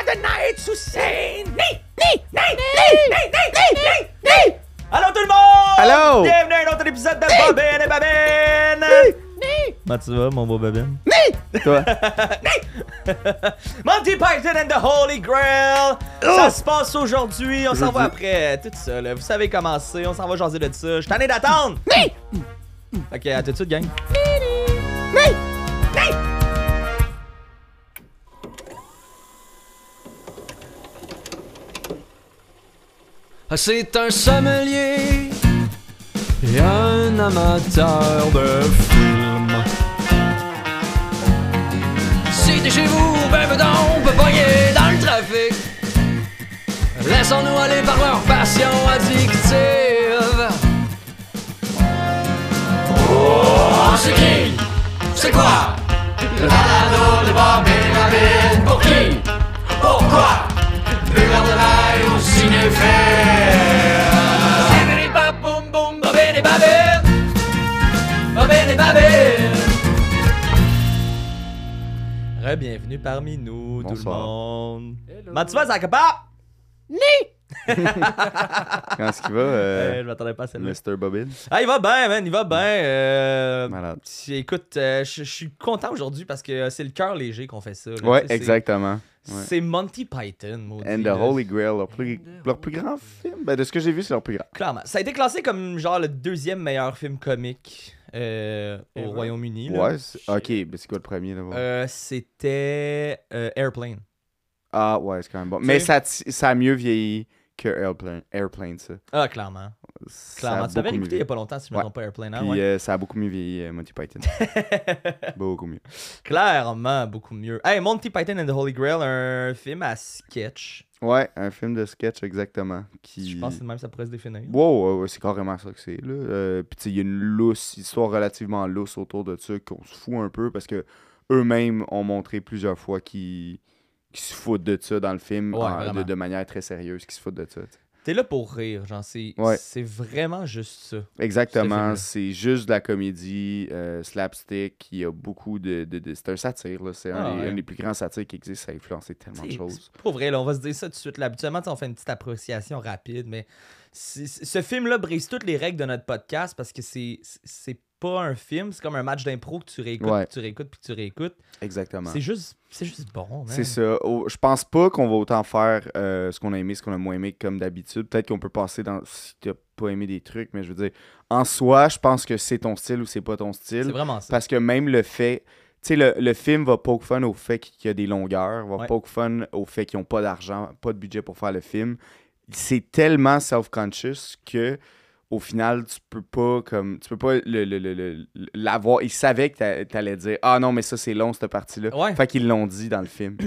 of the night sous scène. Ni, ni, ni, ni, ni, ni, ni, ni. Allô tout le monde! Allô! Bienvenue à un autre épisode de Bobine et Babine! Comment tu vas, mon beau Babine? Toi? Monty Python and the Holy Grail! Ça se passe aujourd'hui, on s'en va après tout ça, là. Vous savez comment c'est, on s'en va jaser de ça. Je suis tanné d'attendre! Ok, à tout de suite, gang. C'est un sommelier et un amateur de films. Si t'es chez vous, ben ben donc, on peut pogner dans le trafic. Laissons-nous aller par leur passion addictive. Oh, c'est qui? C'est quoi? Le balado de Bob et David. Pour qui? Pourquoi? Re-bienvenue parmi nous, tout le monde. Hello. Comment tu vas, Zakapa? Comment est-ce qu'il va, Euh, euh, je m'attendais pas à celle-là. Mr. Bobbin? Ah, il va bien, man, il va bien. Euh, Malade. Écoute, euh, je suis content aujourd'hui parce que euh, c'est le cœur léger qu'on fait ça. là. Ouais, c'est- exactement. Ouais. C'est Monty Python, maudit. And the. Holy Grail, leur plus, leur plus grand film. Ben, de ce que j'ai vu, c'est leur plus grand. Clairement. Ça a été classé comme genre le deuxième meilleur film comique euh, au. Royaume-Uni. Ouais, ok, ben c'est quoi le premier d'abord? Euh, C'était euh, Airplane. Ah, ouais, c'est quand même bon. Mais ça, ça a mieux vieilli que Airplane, Airplane ça. Ah, clairement. Clairement. Tu l'avais écouté il mieux y a pas longtemps, si je me Ouais. trompe pas, Airplane. hein, ouais. euh, ça a beaucoup mieux vieilli, euh, Monty Python. beaucoup mieux. Clairement, beaucoup mieux. Hey, Monty Python and the Holy Grail, un film à sketch. Ouais, un film de sketch, exactement. Qui... Je pense que c'est même ça pourrait se définir. Wow, ouais, c'est carrément ça que c'est. là. Euh, Puis tu sais, il y a une lousse, histoire relativement lousse autour de ça qu'on se fout un peu parce que eux-mêmes ont montré plusieurs fois qu'ils se foutent de ça dans le film Ouais, en- vraiment. de, de manière très sérieuse, qu'ils se foutent de ça. T'es là pour rire, genre, c'est Ouais. vraiment juste ça. Exactement, c'est juste de la comédie euh, slapstick. Il y a beaucoup de. de- de- c'est un satire, là. c'est un, Ah, ouais. un des plus grands satires qui existent. Ça a influencé tellement de choses. Pour vrai, là, on va se dire ça tout de suite. Là. Habituellement, on fait une petite appréciation rapide, mais ce film-là brise toutes les règles de notre podcast parce que c'est c'est pas un film, c'est comme un match d'impro que tu réécoutes, Ouais. puis tu réécoutes, puis tu réécoutes. Exactement. C'est juste, c'est juste bon. C'est ça. Oh, je pense pas qu'on va autant faire euh, ce qu'on a aimé, ce qu'on a moins aimé comme d'habitude. Peut-être qu'on peut passer dans si t'as pas aimé des trucs, mais je veux dire, en soi, je pense que c'est ton style ou c'est pas ton C'est style. vraiment ça. Parce que même le fait. Tu sais, le, le film va poke fun au fait qu'il y a des longueurs, va Ouais. poke fun au fait qu'ils n'ont pas d'argent, pas de budget pour faire le film. C'est tellement self-conscious que au final, tu peux pas comme tu peux pas le- le- le- le- l'avoir. Ils savaient que t'a- t'allais dire Ah non, mais ça c'est long cette partie-là. Ouais. Fait qu'ils l'ont dit dans le film.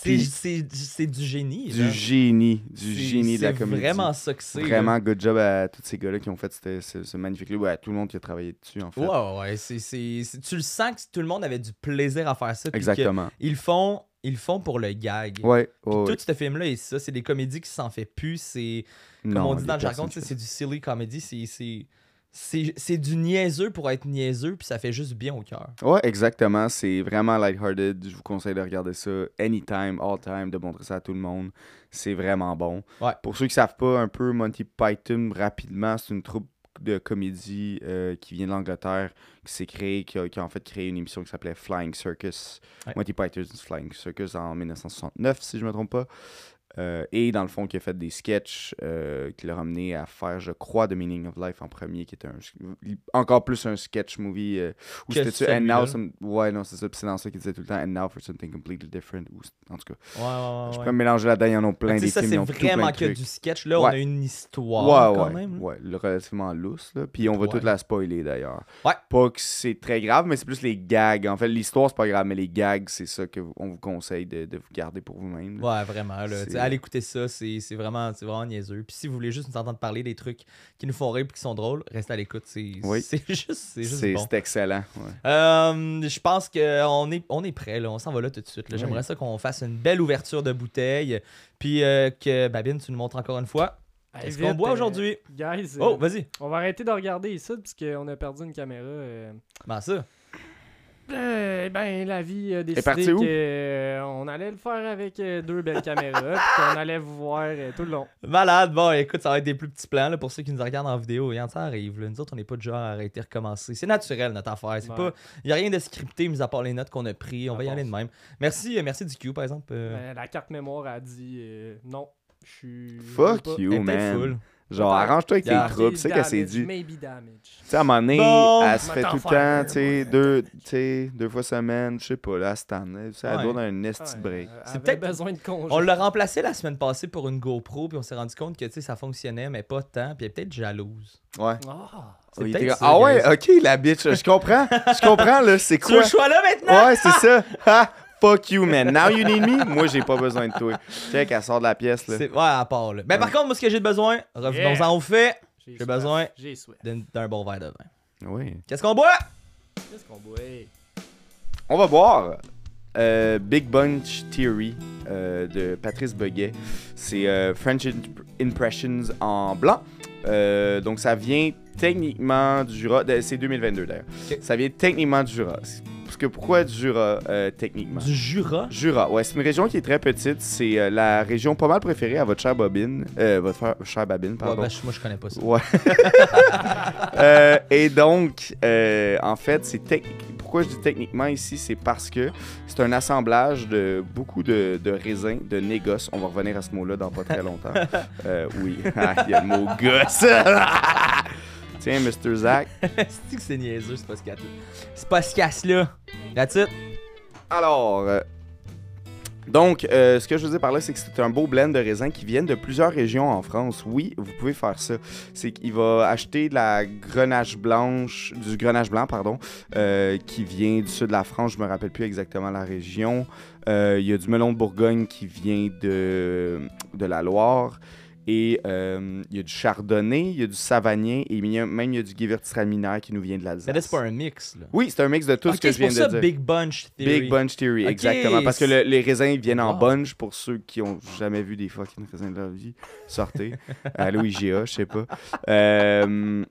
C'est puis- c'est- c'est du génie. Du là. génie, du C'est- génie de la C'est comédie. vraiment ça que c'est. là. Vraiment good job à tous ces gars-là qui ont fait ce, ce- ce magnifique livre. Ouais, à tout le monde qui a travaillé dessus, en fait. Ouais, ouais, tu le sens que tout le monde avait du plaisir à faire ça. Exactement. Ils font, ils le font pour le gag. Ouais, Puis. Tout ce film-là et ça, c'est des comédies qui s'en fait plus. C'est comme Non, on dit dans le jargon, c'est du silly comedy. C'est c'est du niaiseux pour être niaiseux, puis ça fait juste bien au cœur. Ouais, exactement. C'est vraiment lighthearted. Je vous conseille de regarder ça anytime, all time, de montrer ça à tout le monde. C'est vraiment bon. Ouais. Pour ceux qui savent pas un peu, Monty Python, rapidement, c'est une troupe de comédie euh, qui vient de l'Angleterre, qui s'est créée, qui a, qui a en fait créé une émission qui s'appelait Flying Circus. Ouais. Monty Python's Flying Circus en 1969, si je me trompe pas. Euh, et dans le fond, qui a fait des sketchs euh, qui l'a amené à faire, je crois, The Meaning of Life en premier, qui était un, encore plus un sketch movie. euh, où Que c'était-tu And now, some- ouais, non, c'est ça. Puis c'est dans ça qu'il disait tout le temps And now for something completely different. Ou, en tout cas, Ouais, ouais, je ouais. peux me mélanger là-dedans. Il y en a plein des ça, films. c'est ils ont vraiment que du sketch. Là, on a une histoire quand ouais, même. ouais, le relativement lousse. Là. Puis on va toute la spoiler d'ailleurs. Ouais. Pas que c'est très grave, mais c'est plus les gags. En fait, l'histoire, c'est pas grave, mais les gags, c'est ça qu'on vous conseille de, de vous garder pour vous-même. Ouais, vraiment. Là, allez écouter ça, c'est c'est vraiment, c'est vraiment niaiseux. Puis si vous voulez juste nous entendre parler des trucs qui nous font rire et qui sont drôles, restez à l'écoute. C'est Oui. c'est juste, c'est bon. excellent. ouais. Euh, je pense qu'on est, on est prêt, là. on s'en va là tout de suite. J'aimerais ça qu'on fasse une belle ouverture de bouteille. Puis euh, que Babine, tu nous montres encore une fois. Qu'est-ce qu'on boit euh, aujourd'hui? Guys, euh, Oh, vas-y. on va arrêter de regarder ici parce qu'on a perdu une caméra. euh. Ben ça. Euh, ben, la vie a décidé parti où? qu'on allait le faire avec euh, deux belles caméras, puis qu'on allait vous voir euh, tout le long. Malade, bon, écoute, ça va être des plus petits plans là, pour ceux qui nous regardent en vidéo. Regarde, ça arrive. Là. Nous autres, on n'est pas de genre à arrêter, recommencer. C'est naturel, notre affaire. C'est Ouais. pas... Il n'y a rien de scripté, mis à part les notes qu'on a pris. On va y aller de même. Merci, euh, merci du Q, par exemple. euh, Ben, la carte mémoire a dit euh, non, je suis. Fuck you, man. full. Genre, arrange-toi avec Yeah. tes troupes, c'est ça qu'elle s'est dit. Tu Maybe damage. sais, à un moment donné, Bon, elle se fait tout le temps, tu sais, deux, tu sais, deux fois semaine, je sais pas, là, cette année. Ça Ouais. doit dans un esti Ouais, break. C'est peut-être- besoin de congé. On l'a remplacé la semaine passée pour une GoPro, puis on s'est rendu compte que tu sais, ça fonctionnait, mais pas tant. Puis elle est peut-être jalouse. Ouais. Ah, Oh, ça, ah ouais, ok, la bitch, je comprends. Je comprends, là, c'est quoi? le choix là maintenant? Ouais, c'est ça. Fuck you, man. Now you need me? Moi, j'ai pas besoin de toi. Check, elle sort de la pièce, là. Ouais, à part là. Ben, par contre, moi, ce que j'ai besoin, revenons-en Yeah. au fait, j'ai besoin. D'un bon verre de vin. Oui. Qu'est-ce qu'on boit? Qu'est-ce qu'on boit? On va boire euh, Big Bunch Theory euh, de Patrice Beguet. C'est euh, French Imp- Impressions en blanc. Euh, donc ça vient techniquement du Jura. C'est 2022 d'ailleurs. Ça vient techniquement du Jura. Que pourquoi du Jura euh, techniquement? Du Jura? Jura, ouais, c'est une région qui est très petite. C'est euh, la région pas mal préférée à votre chère Bobine. Euh, votre frère- chère Babine, Ouais, pardon. ben, moi, je connais pas ça. Ouais. Euh, et donc, en fait, c'est technique. Pourquoi je dis techniquement ici, c'est parce que c'est un assemblage de beaucoup de, de raisins, de négoces. On va revenir à ce mot-là dans pas très longtemps. Oui, il y a le mot gosse. Tiens, Mr. Zach. C'est que c'est niaiseux, c'est pas ce pas ce qu'il y a là. That's it. Alors, euh, donc, euh, ce que je veux dire par là, c'est que c'est un beau blend de raisins qui viennent de plusieurs régions en France. Oui, vous pouvez faire ça. C'est qu'il va acheter de la grenache blanche, du grenache blanc, pardon, euh, qui vient du sud de la France. Je me rappelle plus exactement la région. Il y a du melon de Bourgogne qui vient de, de la Loire. Et euh, il y a du chardonnay, il y a du savagnin et il y a- même il y a du gewürztraminer qui nous vient de Mais l'Alsace. c'est pas un mix, là. Oui, c'est un mix de tout ce que je viens ça de dire. Big Bunch Theory. Big Bunch Theory, exactement. Parce que le- les raisins viennent en bunch pour ceux qui ont jamais vu des fucking raisins de leur vie. Sortez. Allô IGA, je sais pas. Euh,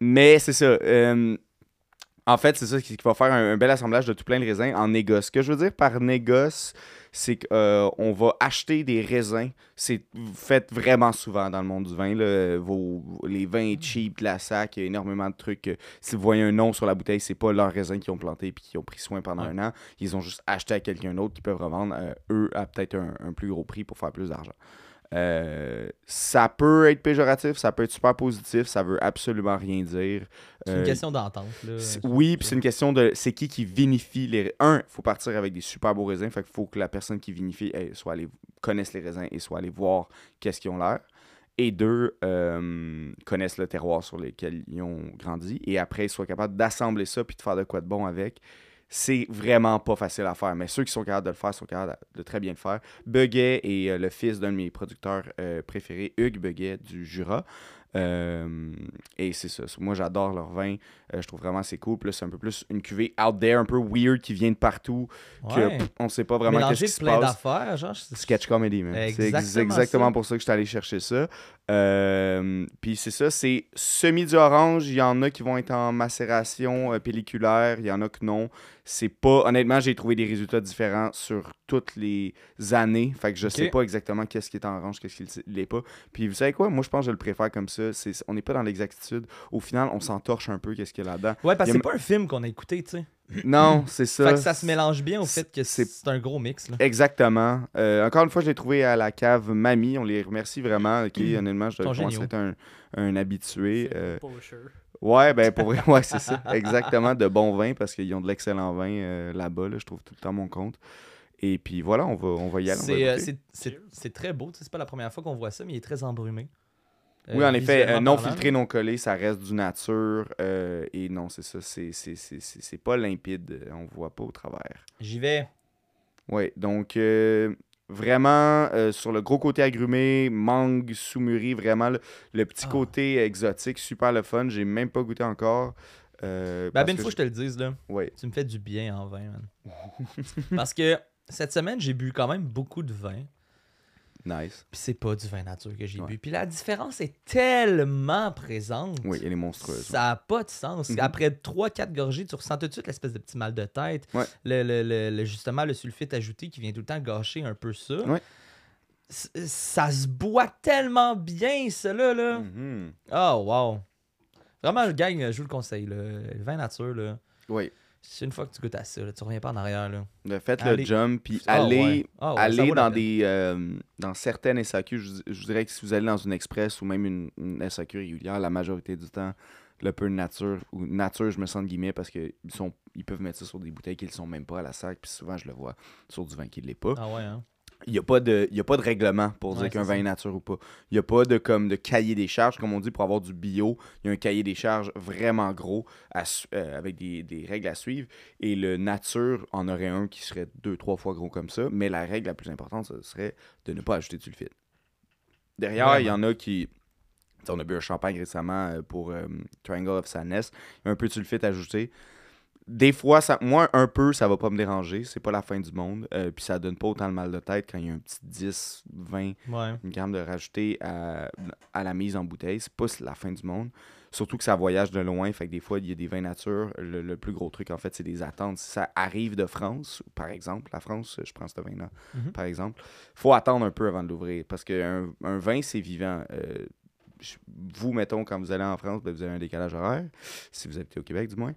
mais c'est ça. euh, en fait, c'est ça qui qui va faire un, un bel assemblage de tout plein de raisins en négoce. Ce que je veux dire par négoce, c'est qu'on va acheter des raisins. C'est fait vraiment souvent dans le monde du vin. là. Vos, les vins cheap, la sac, il y a énormément de trucs. que Si vous voyez un nom sur la bouteille, c'est pas leurs raisins qu'ils ont planté et qui ont pris soin pendant Ouais. un an. Ils ont juste acheté à quelqu'un d'autre qui peuvent revendre, euh, eux, à peut-être un, un plus gros prix pour faire plus d'argent. Euh, ça peut être péjoratif, ça peut être super positif, ça veut absolument rien dire. C'est une Euh, question d'entente, Oui, puis c'est une question de c'est qui qui vinifie les Un, il faut partir avec des super beaux raisins, fait qu'il faut que la personne qui vinifie elle, soit allée connaisse les raisins et soit allée voir qu'est-ce qu'ils ont l'air. Et deux, euh, connaissent le terroir sur lequel ils ont grandi et après soit capable d'assembler ça puis de faire de quoi de bon avec. C'est vraiment pas facile à faire, mais ceux qui sont capables de le faire sont capables de très bien le faire. Beguet est euh, le fils d'un de mes producteurs euh, préférés, Hugues Beguet du Jura. Euh, et c'est ça. Moi, j'adore leur vin. Euh, je trouve vraiment c'est cool. C'est un peu plus une cuvée out there, un peu weird, qui vient de partout. Que pff, on sait pas vraiment qu'est-ce qui se plein passe. d'affaires, genre. c'est- Sketch comedy, man. C'est ex- Exactement exactement ça. pour ça que je suis allé chercher ça. Euh, Puis c'est ça, c'est semi du orange. Il y en a qui vont être en macération pelliculaire, il y en a que non. C'est pas. Honnêtement, j'ai trouvé des résultats différents sur toutes les années. Fait que je Ok. sais pas exactement qu'est-ce qui est en orange, qu'est-ce qui l'est pas. Puis vous savez quoi? Moi, je pense que je le préfère comme ça. C'est- On n'est pas dans l'exactitude. Au final, on s'entorche un peu qu'est-ce qu'il y a là-dedans? Ouais, parce que c'est pas un film qu'on a écouté, tu sais. Non, c'est ça. Fait que ça se mélange bien au fait que c'est- c'est un gros mix, là. Exactement. Euh, encore une fois, je l'ai trouvé à la cave Mamie. On les remercie vraiment. Ok, honnêtement, je Ils sont commence à être un, un habitué. Euh, ouais, ben pour vrai, ouais, c'est ça. Exactement, de bons vins parce qu'ils ont de l'excellent vin euh, là-bas. là, je trouve tout le temps mon compte. Et puis voilà, on va, on va y aller. va C'est euh, c'est- très beau, tu sais, c'est pas la première fois qu'on voit ça, mais il est très embrumé. Euh, oui, en effet, euh, non filtré, non collé, ça reste du nature. euh, et non, c'est ça, c'est- pas limpide. euh, On voit pas au travers. J'y vais. Oui, donc euh, vraiment euh, sur le gros côté agrumé, mangue sous-mûri, vraiment le, le petit Ah. côté exotique, super le fun. J'ai même pas goûté encore. Euh, Ben, ben, une que fois, je te le dise, là. je- ouais. Tu me fais du bien en vin, man. Parce que cette semaine, j'ai bu quand même beaucoup de vin. Nice. Puis c'est pas du vin nature que j'ai Ouais. bu. Puis la différence est tellement présente. Oui, elle est monstrueuse. Ça n'a pas de sens. Mhm. Après 3-4 gorgées, tu ressens tout de suite l'espèce de petit mal de tête. Ouais. Le, le- le- le- justement, le sulfite ajouté qui vient tout le temps gâcher un peu ça. Ouais. Ça se boit tellement bien, ça, là. Mhm. Oh, wow. Vraiment, le gang, je vous le conseille. là. Le vin nature, là. Oui. C'est une fois que tu goûtes à ça, là, tu reviens pas en arrière. Là. Le Faites Allez. le jump, puis Ah, allez, ouais. Ah, ouais, allez dans des euh, dans certaines SAQ. Je, dirais que si vous allez dans une express ou même une, une SAQ régulière, la majorité du temps, le peu nature ou nature, je me sens de guillemets parce qu'ils ils peuvent mettre ça sur des bouteilles qui ne sont même pas à la sac, puis souvent je le vois sur du vin qui ne l'est pas. Ah ouais, hein? Il n'y a, pas de- y a pas de règlement pour Ouais, dire qu'un vin est nature ou pas. Il n'y a pas de, comme, de cahier des charges, comme on dit, pour avoir du bio. Il y a un cahier des charges vraiment gros à euh, avec des, des règles à suivre. Et le nature en aurait un qui serait deux, trois fois gros comme ça. Mais la règle la plus importante, ce serait de ne pas ajouter de sulfite. Derrière, il y en a qui. On a bu un champagne récemment euh, pour euh, Triangle of Sadness. Il y a un peu de sulfite ajouté. Des fois, ça, moi, un peu, ça va pas me déranger. C'est pas la fin du monde. Euh, puis ça donne pas autant le mal de tête quand il y a un petit 10, 20 Ouais. grammes de rajouter à, à la mise en bouteille. C'est pas la fin du monde. Surtout que ça voyage de loin. Fait que des fois, il y a des vins nature. Le, le plus gros truc, en fait, c'est des attentes. Si ça arrive de France, par exemple, la France, je prends ce vin-là, Mhm. par exemple, faut attendre un peu avant de l'ouvrir. Parce qu'un un vin, c'est vivant. Euh, vous, mettons, quand vous allez en France, ben, vous avez un décalage horaire, si vous habitez au Québec du moins.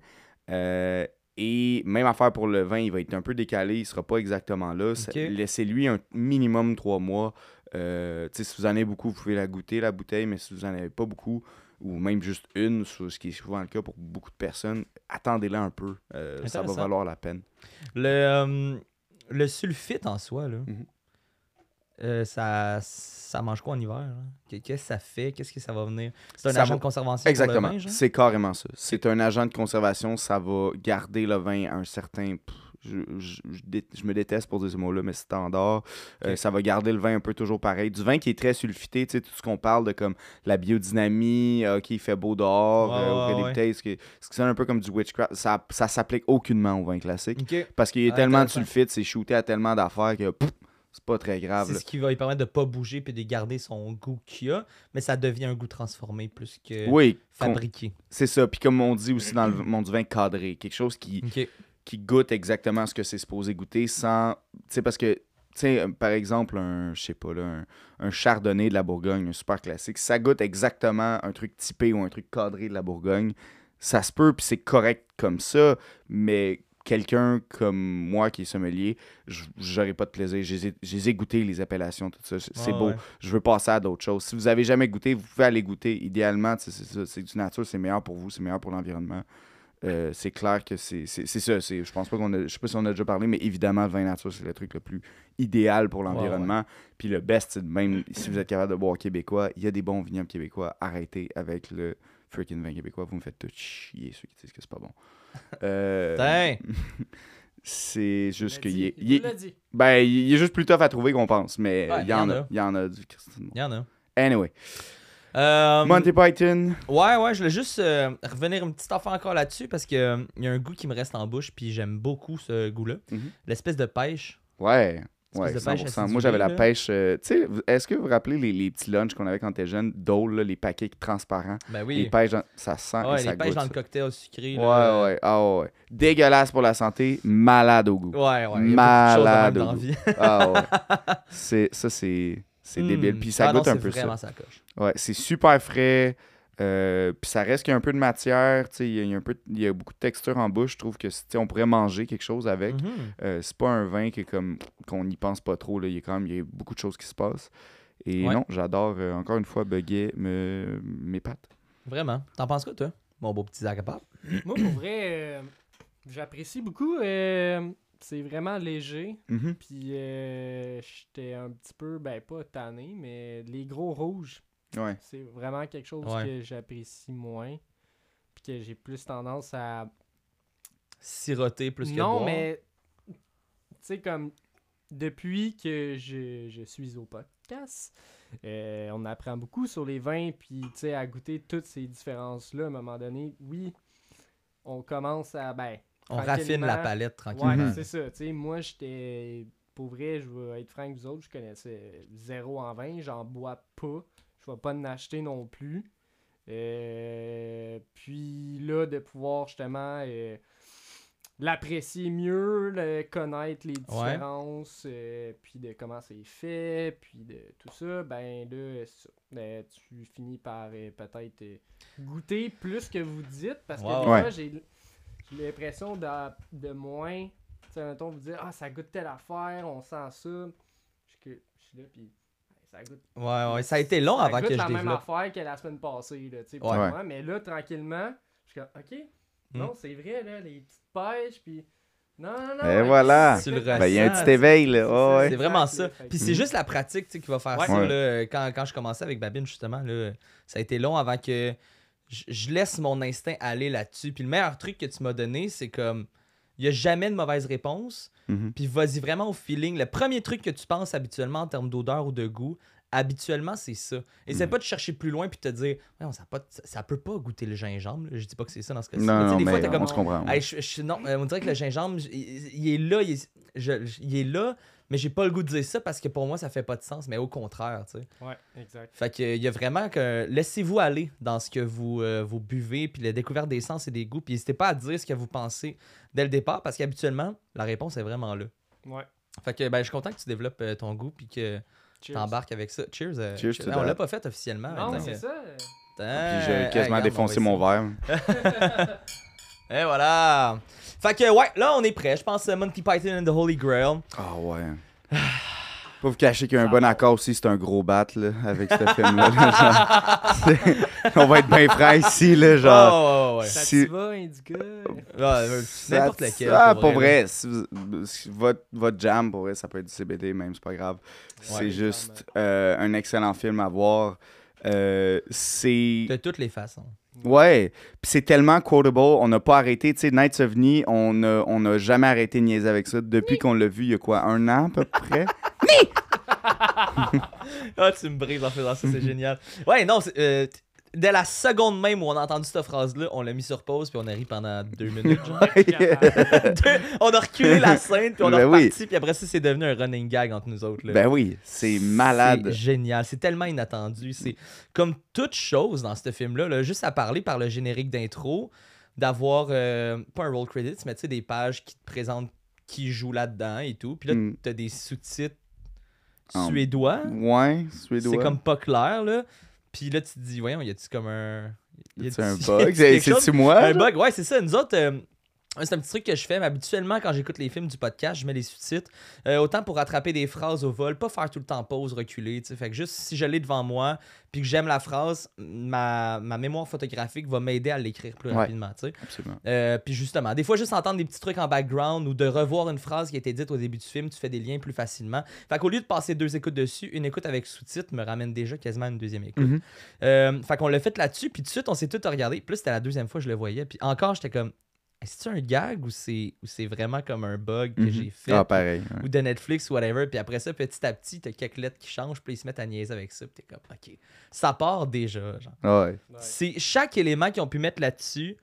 Euh, et même affaire pour le vin, il va être un peu décalé, il sera pas exactement là. Laissez-lui un minimum trois mois. Euh, si vous en avez beaucoup, vous pouvez la goûter, la bouteille, mais si vous en avez pas beaucoup, ou même juste une, ce qui est souvent le cas pour beaucoup de personnes, attendez-la un peu. Euh, ça va valoir la peine. Le, euh, le sulfite en soi, là, Mhm. Euh, ça, ça mange quoi en hiver? Qu'est-ce que ça fait? Qu'est-ce que ça va venir? C'est un Ça agent va- de conservation Exactement. pour le vin, genre? C'est carrément ça. C'est un agent de conservation. Ça va garder le vin à un certain. Je, je- je dé- je me déteste pour dire ce mot-là, mais standard. Euh, Ok. ça va garder le vin un peu toujours pareil. Du vin qui est très sulfité, tu sais, tout ce qu'on parle de comme la biodynamie, euh, qui fait beau dehors, euh, auprès ouais, des bouteilles, ce qui, ce qui sonne un peu comme du witchcraft, ça, ça s'applique aucunement au vin classique. Parce qu'il y a Ah, tellement de sulfite, c'est shooté à tellement d'affaires que pff, c'est pas très grave. C'est ce qui va lui permettre de pas bouger puis de garder son goût qu'il a, mais ça devient un goût transformé plus que Oui, fabriqué. c'est ça. Puis comme on dit aussi dans le monde du vin cadré, quelque chose qui, qui goûte exactement ce que c'est supposé goûter sans. Tu sais, parce que, tu sais, euh, par exemple, un, je sais pas, là, un, un chardonnay de la Bourgogne, un super classique, ça goûte exactement un truc typé ou un truc cadré de la Bourgogne. Ça se peut, puis c'est correct comme ça, mais quelqu'un comme moi qui est sommelier, j'aurais pas de plaisir. J'ai goûté les appellations, tout ça. C'est beau. ouais. Je veux passer à d'autres choses. Si vous avez jamais goûté, vous pouvez aller goûter. Idéalement, c'est du nature, c'est meilleur pour vous, c'est meilleur pour l'environnement. Euh, c'est clair que c'est ça. Je pense pas qu'on a. Je sais pas si on a déjà parlé, mais évidemment, le vin nature, c'est le truc le plus idéal pour l'environnement. Puis le best, même si vous êtes capable de boire québécois, il y a des bons vignobles québécois. Arrêtez avec le freaking vin québécois. Vous me faites tout chier ceux qui disent que c'est pas bon. Euh, c'est juste Il qu'il est. il il est- l'a dit. ben, il est juste plus tough à trouver qu'on pense, mais Ouais, il y en a. Il y en a du. Il y en a. Anyway. Euh, Monty Python. Ouais, ouais, je voulais juste euh, revenir une petite affaire encore là-dessus parce que euh, il y a un goût qui me reste en bouche puis j'aime beaucoup ce goût-là. Mhm. L'espèce de pêche. Ouais. Ouais, Espèce de pêche 100%. acidulée, Moi, j'avais la pêche. euh, tu sais, est-ce que vous vous rappelez les, les petits lunchs qu'on avait quand on était jeune, Dole, là, les paquets transparents Ben Les oui. pêches, dans- ça sent ouais, et ça les pêches goûte. dans le ça. cocktail sucré. Ouais, là. ouais. Ah, ouais. Dégueulasse pour la santé, malade au goût. Ouais, ouais. Malade au goût. Ah, ouais. C'est, ça, c'est, c'est Mm. débile. Puis ça Ah non, goûte un c'est peu vraiment ça. ça coche. Ouais, c'est super frais. Euh, puis ça reste qu'il y a un peu de matière. tu sais, Il y, a- il y a un peu, il y a beaucoup de texture en bouche. Je trouve que on pourrait manger quelque chose avec. Mhm. Euh, c'est pas un vin qui est comme qu'on n'y pense pas trop. Là. Il y a quand même il y a beaucoup de choses qui se passent. Et Ouais. non, j'adore euh, encore une fois bugger me, mes pattes. Vraiment. T'en penses quoi, toi? Mon beau petit Zach? Moi, pour vrai, euh, j'apprécie beaucoup. euh, c'est vraiment léger. Mhm. Puis euh, j'étais un petit peu, ben pas tanné, mais les gros rouges, Ouais. c'est vraiment quelque chose Ouais. que j'apprécie moins. Puis que j'ai plus tendance à. Siroter plus que non, boire. mais. Tu sais, comme. Depuis que je, je suis au podcast, euh, on apprend beaucoup sur les vins, puis tu sais, à goûter toutes ces différences-là, à un moment donné, oui, on commence à. Ben, On raffine la palette Ouais, tranquillement. Mhm. c'est ça. Tu sais, moi, j'étais pour vrai, je vais être franc avec vous autres, je connaissais zéro en vin, j'en bois pas. Je vais pas en acheter non plus. Euh, puis là, de pouvoir justement euh, l'apprécier mieux, le- connaître les différences, euh, puis de comment c'est fait, puis de tout ça, ben là, ça. Euh, tu finis par peut-être goûter plus que vous dites, parce que ouais. fois, j'ai l'impression de, de moins. Tu sais, vous dire, ah, ça goûte telle affaire, on sent ça. Je suis là, puis ça goûte Ouais, ouais, ça a été long ça avant goûte que je la même développe. affaire que la semaine passée, là, tu sais, pour Ouais. moi. Mais là, tranquillement, je suis comme, OK, non, c'est vrai, là, les petites pêches, puis... Non, non, non. Et ouais, voilà. Tu le c'est- Ben, il y a un petit éveil, là. c'est Ouais, vraiment ça. Puis c'est juste la pratique tu sais, qui va faire Ouais. ça. Ouais. là. Quand, quand je commençais avec Babine, justement, là, ça a été long avant que je, je laisse mon instinct aller là-dessus. Puis le meilleur truc que tu m'as donné, c'est comme il n'y a jamais de mauvaise réponse. Mhm. Puis vas-y vraiment au feeling. Le premier truc que tu penses habituellement en termes d'odeur ou de goût, habituellement, c'est ça. Essaie Mhm. pas de chercher plus loin puis te dire ça, pas, ça, peut pas goûter le gingembre. Je dis pas que c'est ça dans ce cas-ci. Non, Mais tu non, des fois, mais t'es comme on se comprend. ouais. Hey, je- je- non, euh, on dirait que le gingembre, il, il est là, je- il est là, mais j'ai pas le goût de dire ça parce que pour moi, ça fait pas de sens, mais au contraire, tu sais. Ouais, exact. Fait que il y a vraiment que laissez-vous aller dans ce que vous, euh, vous buvez, puis la découverte des sens et des goûts, puis n'hésitez pas à dire ce que vous pensez dès le départ parce qu'habituellement, la réponse est vraiment là. Ouais. Fait que ben, je suis content que tu développes euh, ton goût puis que tu t'embarques avec ça. Cheers. euh, Cheers on l'a pas fait officiellement. Non, c'est ça. Puis j'ai hey, quasiment regarde, défoncé mon verre. Et voilà. Fait que ouais, là on est prêt. Je pense euh, Monty Python and the Holy Grail. Ah ouais. Pas vous cacher qu'il y a un bon accord aussi, c'est un gros bat là, avec ce film-là. là, genre. C'est- On va être bien francs ici, là, genre. Oh, ouais, ouais, ouais. Si- Sativa, Indica. Ah, euh, Ça- N'importe lequel. Ah, pour vrai, vrai. si vous- si votre, votre jam, pour vrai, ça peut être du CBD même, c'est pas grave. c'est juste euh, un excellent film à voir. Euh, c'est. De toutes les façons. Ouais. Puis c'est tellement quotable. On n'a pas arrêté. Tu sais, Nights of Knee, on n'a on a jamais arrêté de niaiser avec ça. Depuis qu'on l'a vu, il y a quoi, un an à peu près? Ah, tu me brises en faisant ça, c'est génial. Ouais, non, c'est, euh, dès la seconde même où on a entendu cette phrase-là, on l'a mis sur pause puis on a ri pendant deux minutes. genre. Deux- on a reculé la scène puis on a Ben oui. reparti puis après ça, c'est devenu un running gag entre nous autres. là. ben oui, c'est malade. C'est génial, c'est tellement inattendu. C'est comme toute chose dans ce film-là, là, juste à parler par le générique d'intro, d'avoir euh, pas un roll credits, mais tu sais, des pages qui te présentent qui joue là-dedans et tout. Puis là, Mm. t'as des sous-titres suédois. Ouais, suédois. C'est comme pas clair, là. Puis là, tu te dis, voyons, y a-tu comme un. y un a-tu- y bug. C'est-tu moi? Un bug, ouais, c'est ça. Nous autres, euh, c'est un petit truc que je fais, mais habituellement, quand j'écoute les films du podcast, je mets les sous-titres. Euh, autant pour rattraper des phrases au vol, pas faire tout le temps pause, reculer. tu sais. Fait que juste si je l'ai devant moi, puis que j'aime la phrase, ma, ma mémoire photographique va m'aider à l'écrire plus Ouais. rapidement. tu sais. Absolument. Euh, puis justement, des fois, juste entendre des petits trucs en background ou de revoir une phrase qui a été dite au début du film, tu fais des liens plus facilement. Fait qu'au lieu de passer deux écoutes dessus, une écoute avec sous-titres me ramène déjà quasiment à une deuxième écoute. Mhm. Euh, fait qu'on l'a fait là-dessus, puis tout de suite, on s'est tout regardé. Plus c'était la deuxième fois que je le voyais, puis encore, j'étais comme, est-ce un gag ou c'est ou c'est vraiment comme un bug que Mhm. j'ai fait? Ah, pareil. ouais. ou de Netflix ou whatever. Puis après ça, petit à petit, t'as quelques lettres qui changent, puis ils se mettent à niaiser avec ça. Puis t'es comme, OK. Ça part déjà, genre. Ah ouais. Ouais. C'est chaque élément qu'ils ont pu mettre là-dessus,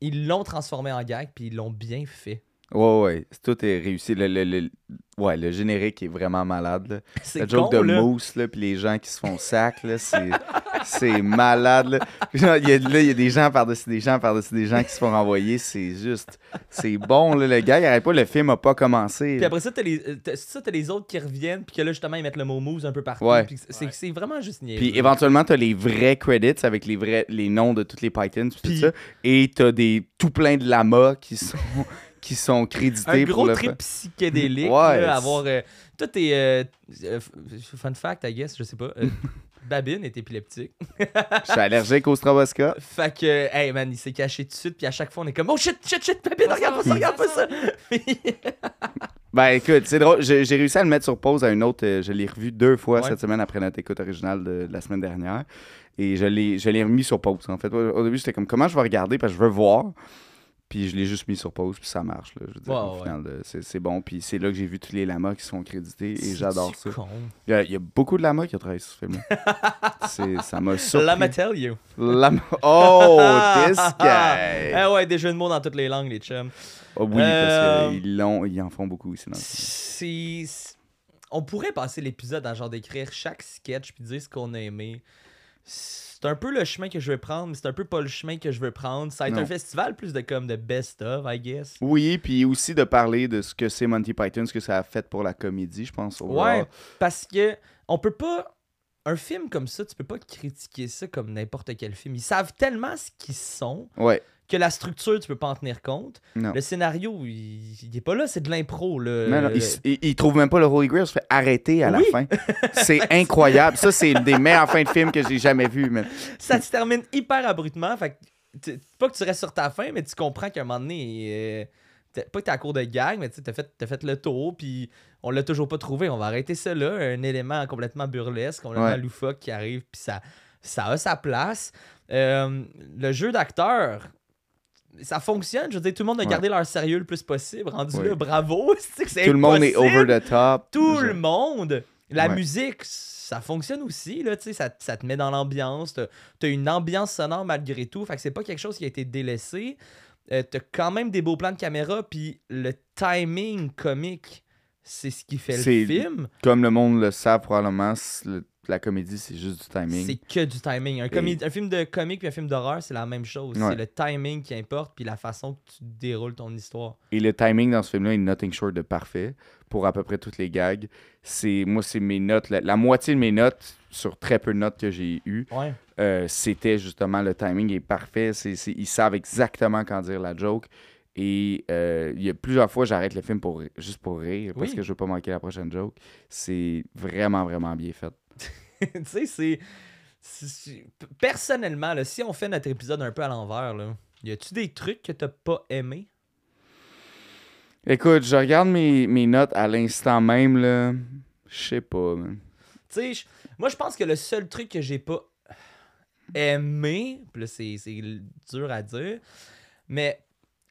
ils l'ont transformé en gag, puis ils l'ont bien fait. Ouais, ouais. c'est- Tout est réussi. Le, le- le- ouais, le générique est vraiment malade. Là. C'est La joke con, de là. mousse, là, puis les gens qui se font sac, là, c'est, c'est malade. Là. Il y a, des gens par-dessus des gens par-dessus des gens qui se font renvoyer. C'est juste, c'est bon, là, le gars, il arrête pas, le film a pas commencé. Puis après ça, t'as les, euh, t'as- ça, t'as les autres qui reviennent, puis que là, justement, ils mettent le mot moves un peu partout. Ouais. puis c'est, Ouais. c'est vraiment juste niaiseux. Puis éventuellement, t'as les vrais credits avec les vrais les noms de toutes les Pythons, puis tout Puis- ça. Et t'as des tout plein de lamas qui sont, qui sont crédités un pour gros le trip psychédélique. Ouais, là, avoir. euh, toi, t'es. euh, fun fact, I guess, je sais pas. euh, Babine est épileptique. Je suis allergique au stroboscope. Fait que, hey man, il s'est caché tout de suite, puis à chaque fois, on est comme, oh shit, shit, shit, Babine, regarde pas ça, regarde pas ça. Ben écoute, c'est drôle. J'ai j'ai réussi à le mettre sur pause à une autre. euh, je l'ai revu deux fois Ouais. cette semaine après notre écoute originale de, de la semaine dernière. Et je l'ai je l'ai remis sur pause. En fait, au, au début, j'étais comme comment je vais regarder parce que je veux voir. Puis je l'ai juste mis sur pause, puis ça marche. Là, je veux dire, Ouais, au ouais. final, euh, c'est c'est bon. Puis c'est là que j'ai vu tous les lamas qui sont crédités et j'adore ça. Con? Il y, a, il y a beaucoup de lamas qui ont travaillé sur ce film Ça m'a surpris. Lama tell you. Lama- Oh, this guy! Ah ouais, des jeux de mots dans toutes les langues, les chums. Oh oui, Euh, parce qu'ils l'ont- ils en font beaucoup ici dans le film. On pourrait passer l'épisode à genre d'écrire chaque sketch puis dire ce qu'on a aimé. C'est un peu le chemin que je veux prendre, mais c'est un peu pas le chemin que je veux prendre. Ça va être Non. un festival plus de comme de best of, I guess. Oui, puis aussi de parler de ce que c'est Monty Python, ce que ça a fait pour la comédie, je pense. Ouais, parce que on peut pas. Un film comme ça, tu peux pas critiquer ça comme n'importe quel film. Ils savent tellement ce qu'ils sont Ouais, que la structure, tu peux pas en tenir compte. non. Le scénario, il, il est pas là, c'est de l'impro. Non, non, il, il- il trouve même pas le Holy Grail, il se fait arrêter à Oui. la fin. C'est incroyable. Ça, c'est une des meilleures fins de film que j'ai jamais vues. ça se termine hyper abruptement. Fait que pas que tu restes sur ta fin, mais tu comprends qu'à un moment donné, euh, pas que t'es à court de gag, mais tu as fait, t'as fait le tour, puis on l'a toujours pas trouvé. On va arrêter ça là. Un élément complètement burlesque, complètement Ouais. loufoque qui arrive, puis ça, ça a sa place. Euh, le jeu d'acteur. Ça fonctionne, je veux dire, tout le monde a Ouais. gardé leur sérieux le plus possible. Rendu Oui. là, bravo. Tout le monde est over the top. Tout Je- le monde. La Ouais. musique, ça fonctionne aussi, là, tu sais, ça, ça te met dans l'ambiance. T'as as une ambiance sonore malgré tout. Fait que c'est pas quelque chose qui a été délaissé. Euh, T'as quand même des beaux plans de caméra, puis le timing comique, c'est ce qui fait le film. Comme le monde le sait probablement, le- la comédie, c'est juste du timing. C'est que du timing. Un, film de comique puis un film d'horreur, c'est la même chose. Ouais. C'est le timing qui importe, puis la façon que tu déroules ton histoire. Et le timing dans ce film-là est nothing short de parfait pour à peu près toutes les gags. C'est moi, c'est mes notes. La, la moitié de mes notes sur très peu de notes que j'ai eues, Ouais. euh, c'était justement le timing est parfait. C'est- ils savent exactement quand dire la joke. Et euh, il y a plusieurs fois, j'arrête le film pour, juste pour rire parce Oui. que je veux pas manquer la prochaine joke. C'est vraiment, vraiment bien fait. tu sais, c'est. Personnellement, là, si on fait notre épisode un peu à l'envers, là, y a-tu des trucs que t'as pas aimé? Écoute, je regarde mes, mes notes à l'instant même, là. Je sais pas, man. Tu sais, je- moi, je pense que le seul truc que j'ai pas aimé, puis là, c'est dur à dire, mais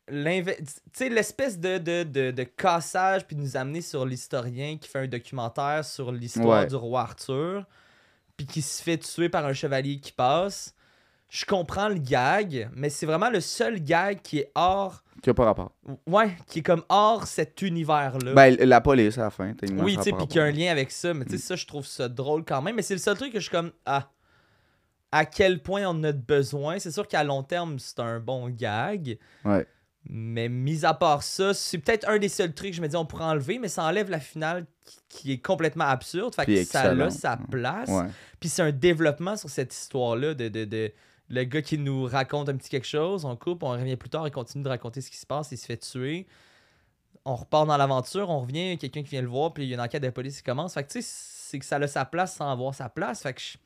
l'espèce de, de, de, de cassage, puis de nous amener sur l'historien qui fait un documentaire sur l'histoire Ouais. du roi Arthur, puis qui se fait tuer par un chevalier qui passe. Je comprends le gag, mais c'est vraiment le seul gag qui est hors. Qui a pas rapport. Ouais, qui est comme hors cet univers-là. Ben, la police à la fin. Oui, tu sais, puis qu'il y a un lien avec ça, mais tu sais, ça, je trouve ça drôle quand même. Mais c'est le seul truc que je suis comme, ah, à quel point on a de besoin. C'est sûr qu'à long terme, c'est un bon gag. Ouais. Mais mis à part ça, c'est peut-être un des seuls trucs que je me dis on pourrait enlever, mais ça enlève la finale qui, est complètement absurde. Fait que ça a sa place. Ouais. Puis c'est un développement sur cette histoire-là de, de, de- le gars qui nous raconte un petit quelque chose, on coupe, on revient plus tard, il continue de raconter ce qui se passe, il se fait tuer. On repart dans l'aventure, on revient, quelqu'un qui vient le voir, puis il y a une enquête de police qui commence. Fait que tu sais, c'est que ça a sa place sans avoir sa place. Fait que je-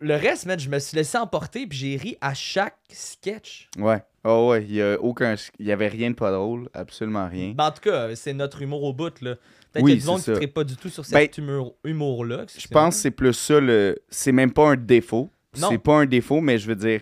Le reste, man, je me suis laissé emporter, puis j'ai ri à chaque sketch. Ouais. Oh ouais, il y a aucun il y avait rien de pas drôle, absolument rien. Ben, en tout cas, c'est notre humour au bout, là. Peut-être Oui, qu'il y a du monde c'est qui ne pas du tout sur Ben, cet humour, humour-là. Je pense que c'est plus ça le c'est même pas un défaut. C'est pas un défaut, mais je veux dire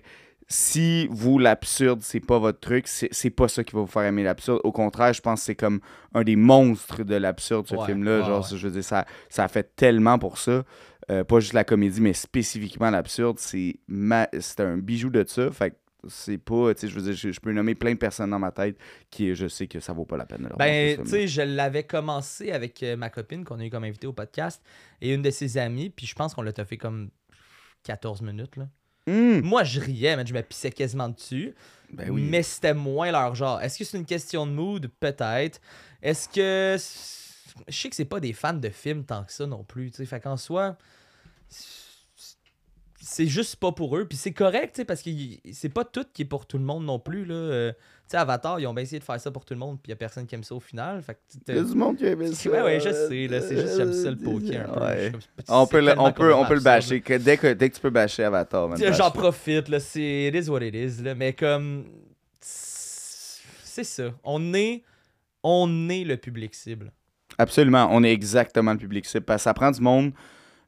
si vous l'absurde, c'est pas votre truc, c'est pas ça qui va vous faire aimer l'absurde. Au contraire, je pense que c'est comme un des monstres de l'absurde ce Ouais, film-là, ouais, genre ouais. je veux dire ça ça a fait tellement pour ça. Euh, pas juste la comédie, mais spécifiquement l'absurde, c'est ma- un bijou de ça. Fait que c'est pas, tu sais, je veux dire, je, je peux nommer plein de personnes dans ma tête qui, je sais que ça vaut pas la peine de leur Ben, tu sais, je l'avais commencé avec euh, ma copine qu'on a eu comme invité au podcast et une de ses amies, puis je pense qu'on l'a fait comme 14 minutes. Là. Hmm, Moi, je riais, mais je me pissais quasiment dessus. ben oui. Mais c'était moins leur genre. Est-ce que c'est une question de mood? Peut-être. Est-ce que. Je sais que c'est pas des fans de films tant que ça non plus. tu sais. Fait qu'en soi. C'est juste pas pour eux. Puis c'est correct, tu sais, parce que c'est pas tout qui est pour tout le monde non plus. Là. Euh, tu sais, Avatar, ils ont bien essayé de faire ça pour tout le monde, puis y a personne qui aime ça au final. Fait que Il y a du monde qui aimait ça. Ouais, ouais, je sais, là. C'est juste, j'aime ça le poker un. Ouais. On peut, le, on peut, on peut le bâcher. que dès, que, dès que tu peux bâcher Avatar, Tiens, J'en profite, là. C'est. It is what it is, là. Mais comme. C'est ça. On est. On est le public cible. Absolument. On est exactement le public cible. Parce que ça prend du monde,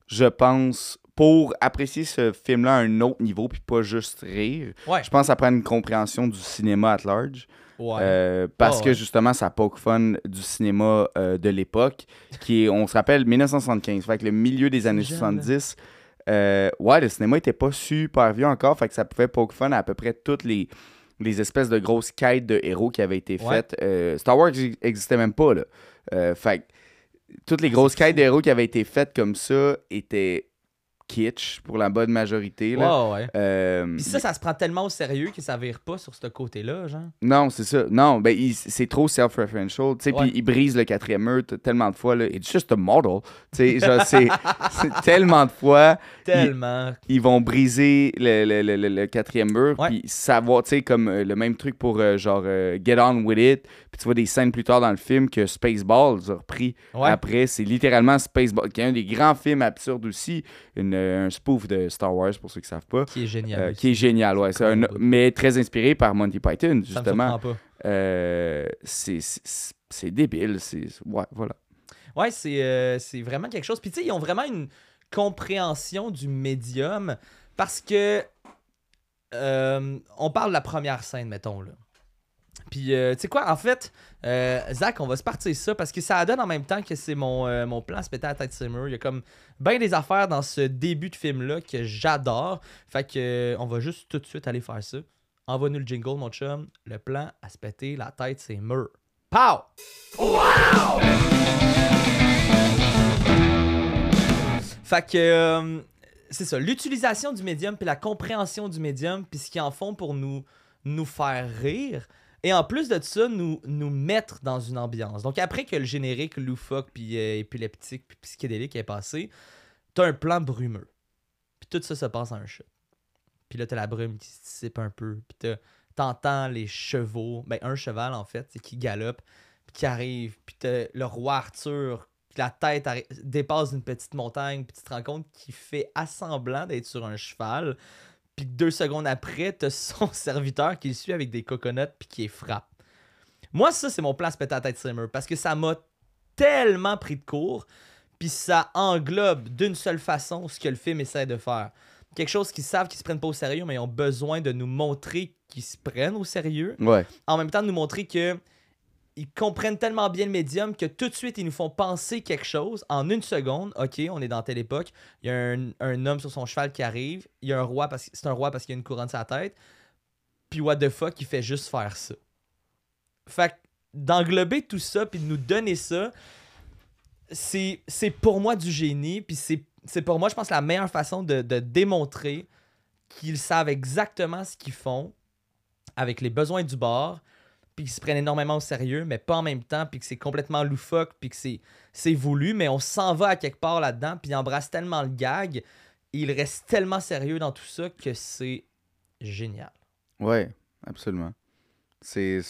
je pense, pour apprécier ce film-là à un autre niveau, puis pas juste rire, Ouais. je pense que ça prend une compréhension du cinéma at large. Ouais. Euh, parce Ah, que ouais. justement, ça poke fun du cinéma euh, de l'époque, qui est, on se rappelle, 1975. Fait que le milieu des années jeune, 70, euh, ouais, le cinéma était pas super vieux encore, fait que ça pouvait poke fun à à peu près toutes les, les espèces de grosses quêtes de héros qui avaient été faites. Star Wars n'existait même pas, là. Fait que toutes les grosses quêtes de héros qui avaient été faites comme ça étaient kitsch pour la bonne majorité. Là. Ouais, ouais. Euh, Puis ça, ça se prend tellement au sérieux que ça vire pas sur ce côté-là, genre. Non, c'est ça. Non, ben, il- c'est trop self-referential. Tu sais, Ouais. puis il brise le quatrième mur tellement de fois. Là. It's just a model. Tu sais, genre, c'est c'est tellement de fois. Tellement. Ils vont briser le, le- le- le- le quatrième mur. Puis savoir, tu sais, comme euh, le même truc pour euh, genre euh, Get On With It. Puis tu vois des scènes plus tard dans le film que Spaceballs a repris Ouais. après. C'est littéralement Spaceballs, qui est un des grands films absurdes aussi. Une, un spoof de Star Wars, pour ceux qui savent pas. Qui est génial. Euh, qui est génial, ouais. Un- mais très inspiré par Monty Python, justement. Euh, c'est- débile. C'est ouais, voilà. Ouais, c'est euh, vraiment quelque chose. Puis tu sais, ils ont vraiment une compréhension du médium parce que euh, on parle de la première scène, mettons là. Puis euh, tu sais quoi, en fait, euh, Zach, on va se partir ça parce que ça donne en même temps que c'est mon, euh, mon plan se péter à la tête mur. Il y a comme bien des affaires dans ce début de film-là que j'adore. Fait que euh, on va juste tout de suite aller faire ça. Envoie-nous le jingle, mon chum. Le plan à se péter la tête, c'est mur. Pow! Fait que euh, c'est ça, l'utilisation du médium puis la compréhension du médium puis ce qu'ils en font pour nous nous faire rire et en plus de ça nous nous mettre dans une ambiance. Donc après que le générique loufoque puis euh, épileptique puis psychédélique est passé, t'as un plan brumeux. Puis tout ça se passe en un shot. Puis là t'as la brume qui se dissipe un peu, puis t'entends les chevaux, ben un cheval en fait, qui galope, puis qui arrive, puis t'as le roi Arthur la tête dépasse une petite montagne, puis tu te rends compte qu'il fait assemblant d'être sur un cheval, puis deux secondes après, t'as son serviteur qui le suit avec des coconuts, puis qui les frappe. Moi, ça, c'est mon plan se péter la tête parce que ça m'a tellement pris de court, puis ça englobe d'une seule façon ce que le film essaie de faire. Quelque chose qu'ils savent qu'ils se prennent pas au sérieux, mais ils ont besoin de nous montrer qu'ils se prennent au sérieux Ouais. en même temps de nous montrer que ils comprennent tellement bien le médium que tout de suite ils nous font penser quelque chose en une seconde. Ok, on est dans telle époque. Il y a un, homme sur son cheval qui arrive. Il y a un roi parce que c'est un roi parce qu'il y a une couronne sur sa tête. Puis what the fuck, il fait juste faire ça. Fait d'englober tout ça puis de nous donner ça, c'est pour moi du génie. Puis c'est c'est pour moi, je pense, la meilleure façon de, de démontrer qu'ils savent exactement ce qu'ils font avec les besoins du bord, puis qu'ils se prennent énormément au sérieux, mais pas en même temps, puis que c'est complètement loufoque, puis que c'est, voulu, mais on s'en va à quelque part là-dedans, puis ils embrassent tellement le gag, et ils restent tellement sérieux dans tout ça que c'est génial. Ouais, absolument. C'est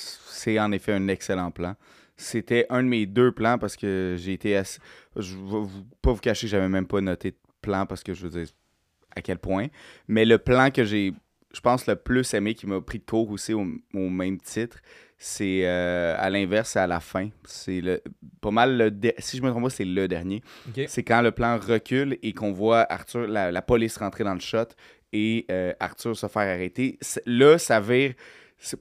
en effet un excellent plan. C'était un de mes deux plans parce que j'ai été assez. Je vais pas vous cacher, j'avais même pas noté de plan parce que je veux dire à quel point. Mais le plan que j'ai, je pense, le plus aimé qui m'a pris de court aussi au, au même titre, c'est euh, à l'inverse, c'est à la fin. C'est le pas mal le. de- Si je me trompe pas, c'est le dernier. C'est quand le plan recule et qu'on voit Arthur, la, la police rentrer dans le shot et euh, Arthur se faire arrêter. Là, ça vire.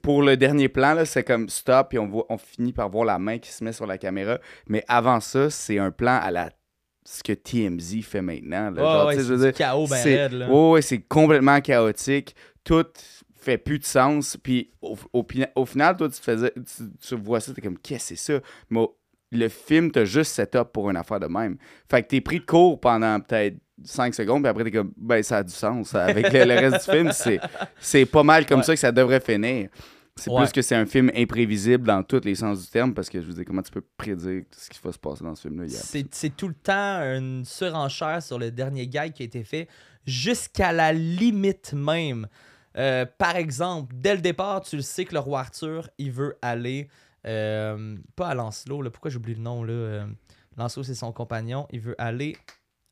Pour le dernier plan, là, c'est comme stop et on, voit, on finit par voir la main qui se met sur la caméra. Mais avant ça, c'est un plan à la ce que TMZ fait maintenant. là. Genre, ouais, c'est dire, chaos ben c'est- raide, là. Ouais, ouais, c'est complètement chaotique. Tout fait plus de sens. Puis au, au final, toi, tu te faisais, tu, tu vois ça, t'es comme, qu'est-ce que c'est ça? Mais le film t'a juste set up pour une affaire de même. Fait que t'es pris de court pendant peut-être 5 secondes, puis après t'es comme, ben ça a du sens. Avec le, le reste du film, c'est, c'est pas mal comme Ouais. ça que ça devrait finir. C'est Ouais. plus que c'est un film imprévisible dans tous les sens du terme, parce que je veux dire, comment tu peux prédire ce qui va se passer dans ce film-là? C'est tout le temps une surenchère sur le dernier gag qui a été fait, jusqu'à la limite même. Euh, par exemple, dès le départ, tu le sais que le roi Arthur, il veut aller, euh, pas à Lancelot, là, pourquoi j'oublie le nom, là, euh, Lancelot, c'est son compagnon, il veut aller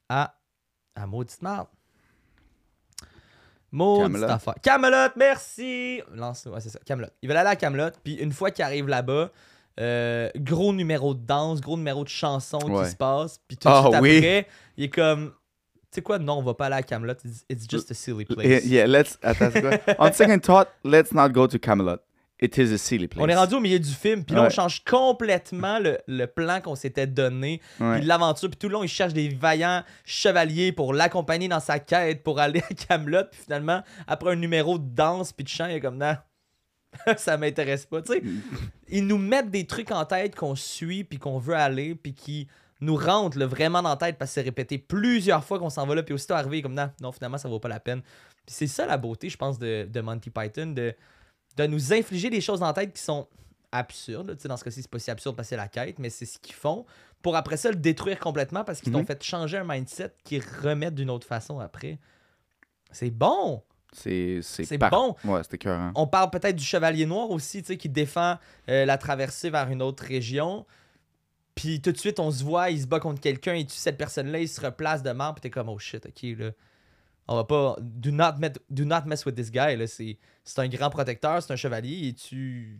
à, à Maudite Marde. Maudite Camelot. affaire. Camelot, merci! Lancelot, ouais, c'est ça, Camelot. Il veut aller à Camelot, puis une fois qu'il arrive là-bas, euh, gros numéro de danse, gros numéro de chanson Ouais. qui se passe, puis tout de Ah suite oui. après, il est comme, sais quoi, non, on va pas aller à Camelot. It's, it's just a silly place. Yeah, yeah, let's. Attends? On second thought, let's not go to Camelot. It is a silly place. On est rendu au milieu du film, puis là, on change complètement le, le plan qu'on s'était donné, puis l'aventure, puis tout le long, il cherche des vaillants chevaliers pour l'accompagner dans sa quête, pour aller à Camelot, puis finalement, après un numéro de danse puis de chant, il est comme, non, ça m'intéresse pas, tu sais. Ils nous mettent des trucs en tête qu'on suit, puis qu'on veut aller, puis qui nous rentrent là, vraiment dans la tête parce que c'est répété plusieurs fois qu'on s'en va là, puis aussitôt arrivé, comme, non, non, finalement, ça vaut pas la peine. C'est ça la beauté, je pense, de, de Monty Python, de de nous infliger des choses dans la tête qui sont absurdes. Tu sais, dans ce cas-ci, c'est pas si absurde parce que c'est la quête, mais c'est ce qu'ils font pour après ça le détruire complètement parce qu'ils t'ont Mhm. fait changer un mindset qui remettent d'une autre façon après. C'est bon! C'est par- bon. Ouais. On parle peut-être du Chevalier Noir aussi, tu sais, qui défend euh, la traversée vers une autre région. Puis tout de suite, on se voit, il se bat contre quelqu'un, il tue cette personne-là, il se replace de mort, puis t'es comme, oh shit, ok, là. On va pas. Do not, met- do not mess with this guy, là. C'est un grand protecteur, c'est un chevalier, et tu.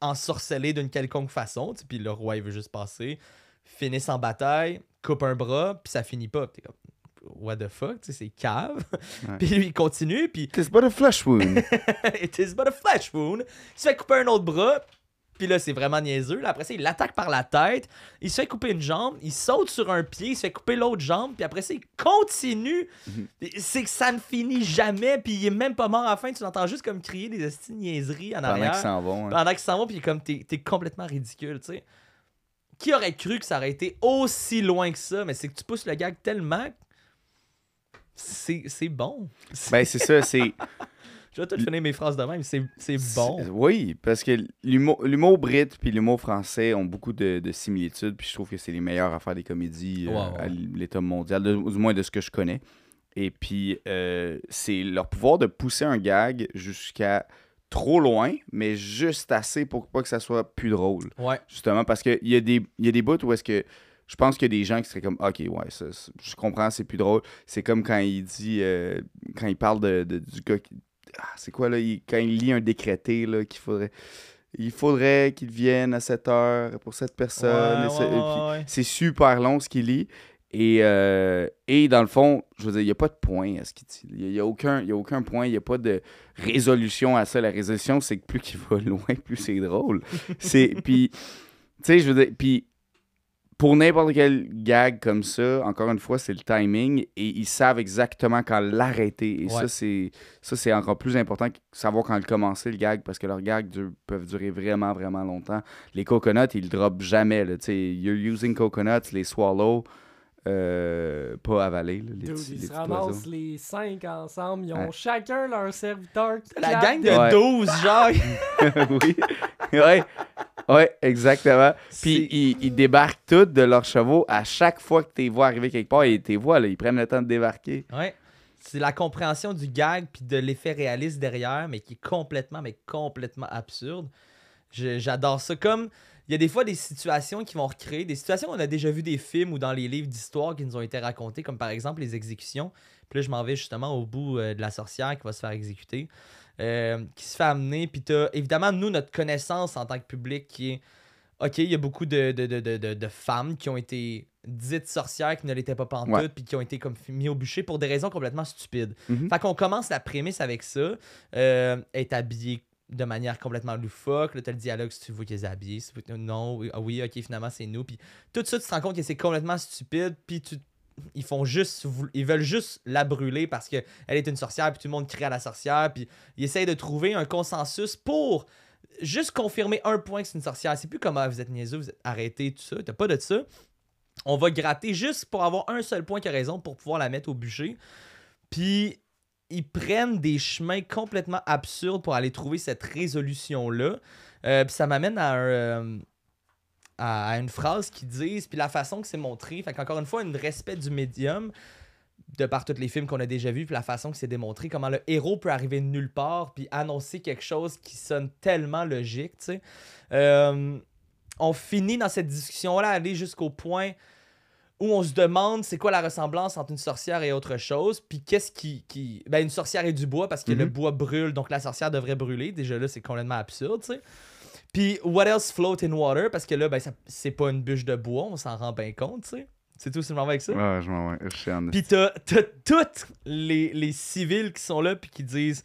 ensorcelé d'une quelconque façon, puis le roi, il veut juste passer, finissent en bataille, coupe un bras, puis ça finit pas. T'es comme, what the fuck, tu sais, c'est cave. Ouais. puis lui, il continue, puis It's but a flesh wound. It is but a flesh wound. Il se fait couper un autre bras. Puis là, c'est vraiment niaiseux. Là, après ça, il l'attaque par la tête. Il se fait couper une jambe. Il saute sur un pied. Il se fait couper l'autre jambe. Puis après ça, il continue. C'est que ça ne finit jamais. Puis il est même pas mort à la fin. Tu l'entends juste comme crier des de niaiseries en Pendant arrière. qu'ils s'en vont. hein. Pendant qu'il s'en va. Puis comme, t'es complètement ridicule, tu sais. Qui aurait cru que ça aurait été aussi loin que ça? Mais c'est que tu pousses le gag tellement. c'est bon. Ben, c'est ça, c'est. Je vais tout finir mes phrases de même. C'est c'est bon. Oui, parce que l'humour brit puis l'humour français ont beaucoup de, de similitudes, puis je trouve que c'est les meilleurs à faire des comédies euh, Ouais, à l'état mondial, de- du moins de ce que je connais. Et puis, euh, c'est leur pouvoir de pousser un gag jusqu'à trop loin, mais juste assez pour pas que ça soit plus drôle. Ouais. Justement, parce qu'il y, a des- y a des bouts où est-ce que je pense qu'il y a des gens qui seraient comme OK, ouais, ça, ça- je comprends, c'est plus drôle. C'est comme quand il dit, euh, quand il parle de, de- du gars qui. Ah, c'est quoi là il- Quand il lit un décrété là, qu'il faudrait. Il faudrait qu'il vienne à cette heure pour cette personne. Ouais, ouais, ouais, c'est super long ce qu'il lit. Et, euh, et dans le fond, je veux dire, il n'y a pas de point à ce qu'il dit. Il n'y a, a aucun point, il n'y a pas de résolution à ça. La résolution, c'est que plus qu'il va loin, plus c'est drôle. c'est Puis, tu sais, je veux dire, puis pour n'importe quel gag comme ça, encore une fois, c'est le timing et ils savent exactement quand l'arrêter. Et Ouais. ça, c'est ça c'est encore plus important que savoir quand le commencer, le gag, parce que leurs gags peuvent durer vraiment, vraiment longtemps. Les coconuts, ils le droppent jamais. Là, tu sais, you're using coconuts, les swallow, euh, pas avaler, là, les Dude, petits, ils les se ramassent les cinq ensemble. Ils ont Ouais. chacun leur serviteur. qui La gang de Ouais. 12, genre. oui, ouais, ouais, exactement. Puis ils, ils débarquent tous de leurs chevaux à chaque fois que tu les vois arriver quelque part. Et tu les vois, là, ils prennent le temps de débarquer. Ouais. C'est la compréhension du gag puis de l'effet réaliste derrière, mais qui est complètement, mais complètement absurde. J'adore ça. Comme il y a des fois des situations qui vont recréer, des situations qu'on a déjà vu des films ou dans les livres d'histoire qui nous ont été racontés, comme par exemple les exécutions. Puis là, je m'en vais justement au bout euh, de la sorcière qui va se faire exécuter, euh, qui se fait amener. Puis t'as évidemment, nous, notre connaissance en tant que public qui est OK, il y a beaucoup de, de, de, de, de- de femmes qui ont été dites sorcières qui ne l'étaient pas pantoute, Ouais. puis qui ont été comme mis au bûcher pour des raisons complètement stupides. Mhm. Fait qu'on commence la prémisse avec ça. Euh, elle est habillée de manière complètement loufoque. Là, t'as le dialogue si tu vois qu'elle est habillée. si tu veux- non, oui, ah oui, ok, finalement, c'est nous. Puis tout ça, tu te rends compte que c'est complètement stupide. Puis tu ils font juste ils veulent juste la brûler parce que elle est une sorcière puis tout le monde crie à la sorcière puis ils essayent de trouver un consensus pour juste confirmer un point que c'est une sorcière c'est plus comme ah, vous êtes niaiseux vous êtes arrêtés tout ça t'as pas de ça on va gratter juste pour avoir un seul point qui a raison pour pouvoir la mettre au bûcher puis ils prennent des chemins complètement absurdes pour aller trouver cette résolution-là. Euh, puis ça m'amène à, euh, à une phrase qu'ils disent, puis la façon que c'est montré. Fait qu'encore une fois, un respect du médium, de par tous les films qu'on a déjà vus, puis la façon que c'est démontré, comment le héros peut arriver de nulle part, puis annoncer quelque chose qui sonne tellement logique, tu sais. Euh, on finit dans cette discussion-là, aller jusqu'au point où on se demande c'est quoi la ressemblance entre une sorcière et autre chose, puis qu'est-ce qui, qui... Ben, une sorcière et du bois, parce que le Mhm. bois brûle, donc la sorcière devrait brûler. Déjà là, c'est complètement absurde, tu sais. Puis what else float in water, parce que là, ben, c'est pas une bûche de bois, on s'en rend bien compte, tu sais. C'est tout, c'est le avec ça? Ouais, je m'en vais. Je suis en Puis t'as, t'as toutes les, les civils qui sont là puis qui disent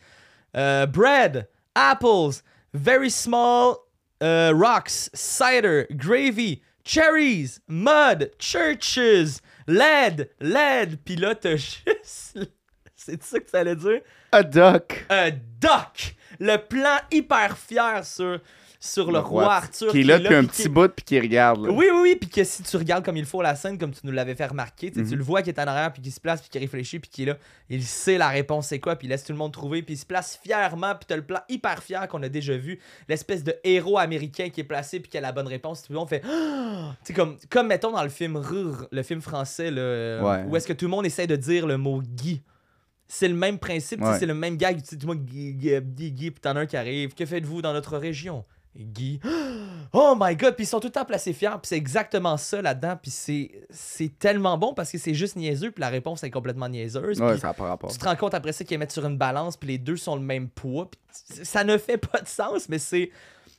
euh, bread, apples, very small euh, rocks, cider, gravy, cherries, mud, churches, lead, lead. Puis là t'as juste, c'est ça que ça allait dire, A duck. un duck. Le plan hyper fier sur sur le, roi Arthur Qui est là depuis un petit bout puis qui regarde. oui, oui, oui, puis que si tu regardes comme il faut la scène, comme tu nous l'avais fait remarquer, tu Mhm. le vois qui est en arrière, puis qui se place, puis qui réfléchit, puis qui est là, il sait la réponse c'est quoi, puis il laisse tout le monde trouver, puis il se place fièrement, puis t'as le plan hyper fier qu'on a déjà vu, l'espèce de héros américain qui est placé, puis qui a la bonne réponse, tout le monde fait Ah! Tu comme, comme mettons dans le film Rur, le film français, Ouais. où est-ce que tout le monde essaie de dire le mot Guy. C'est le même principe, Ouais. c'est le même gag, tu le monde Guy, Guy, Guy, Guy, puis t'en as un qui arrive, que faites-vous dans notre région? Guy. Oh my god, puis ils sont tout le temps placés fiers, puis c'est exactement ça là-dedans, puis c'est c'est tellement bon parce que c'est juste niaiseux, puis la réponse est complètement niaiseuse. Ouais, ça n'a pas rapport. tu te rends compte après ça qu'ils mettent sur une balance, puis les deux sont le même poids, puis ça ne fait pas de sens, mais c'est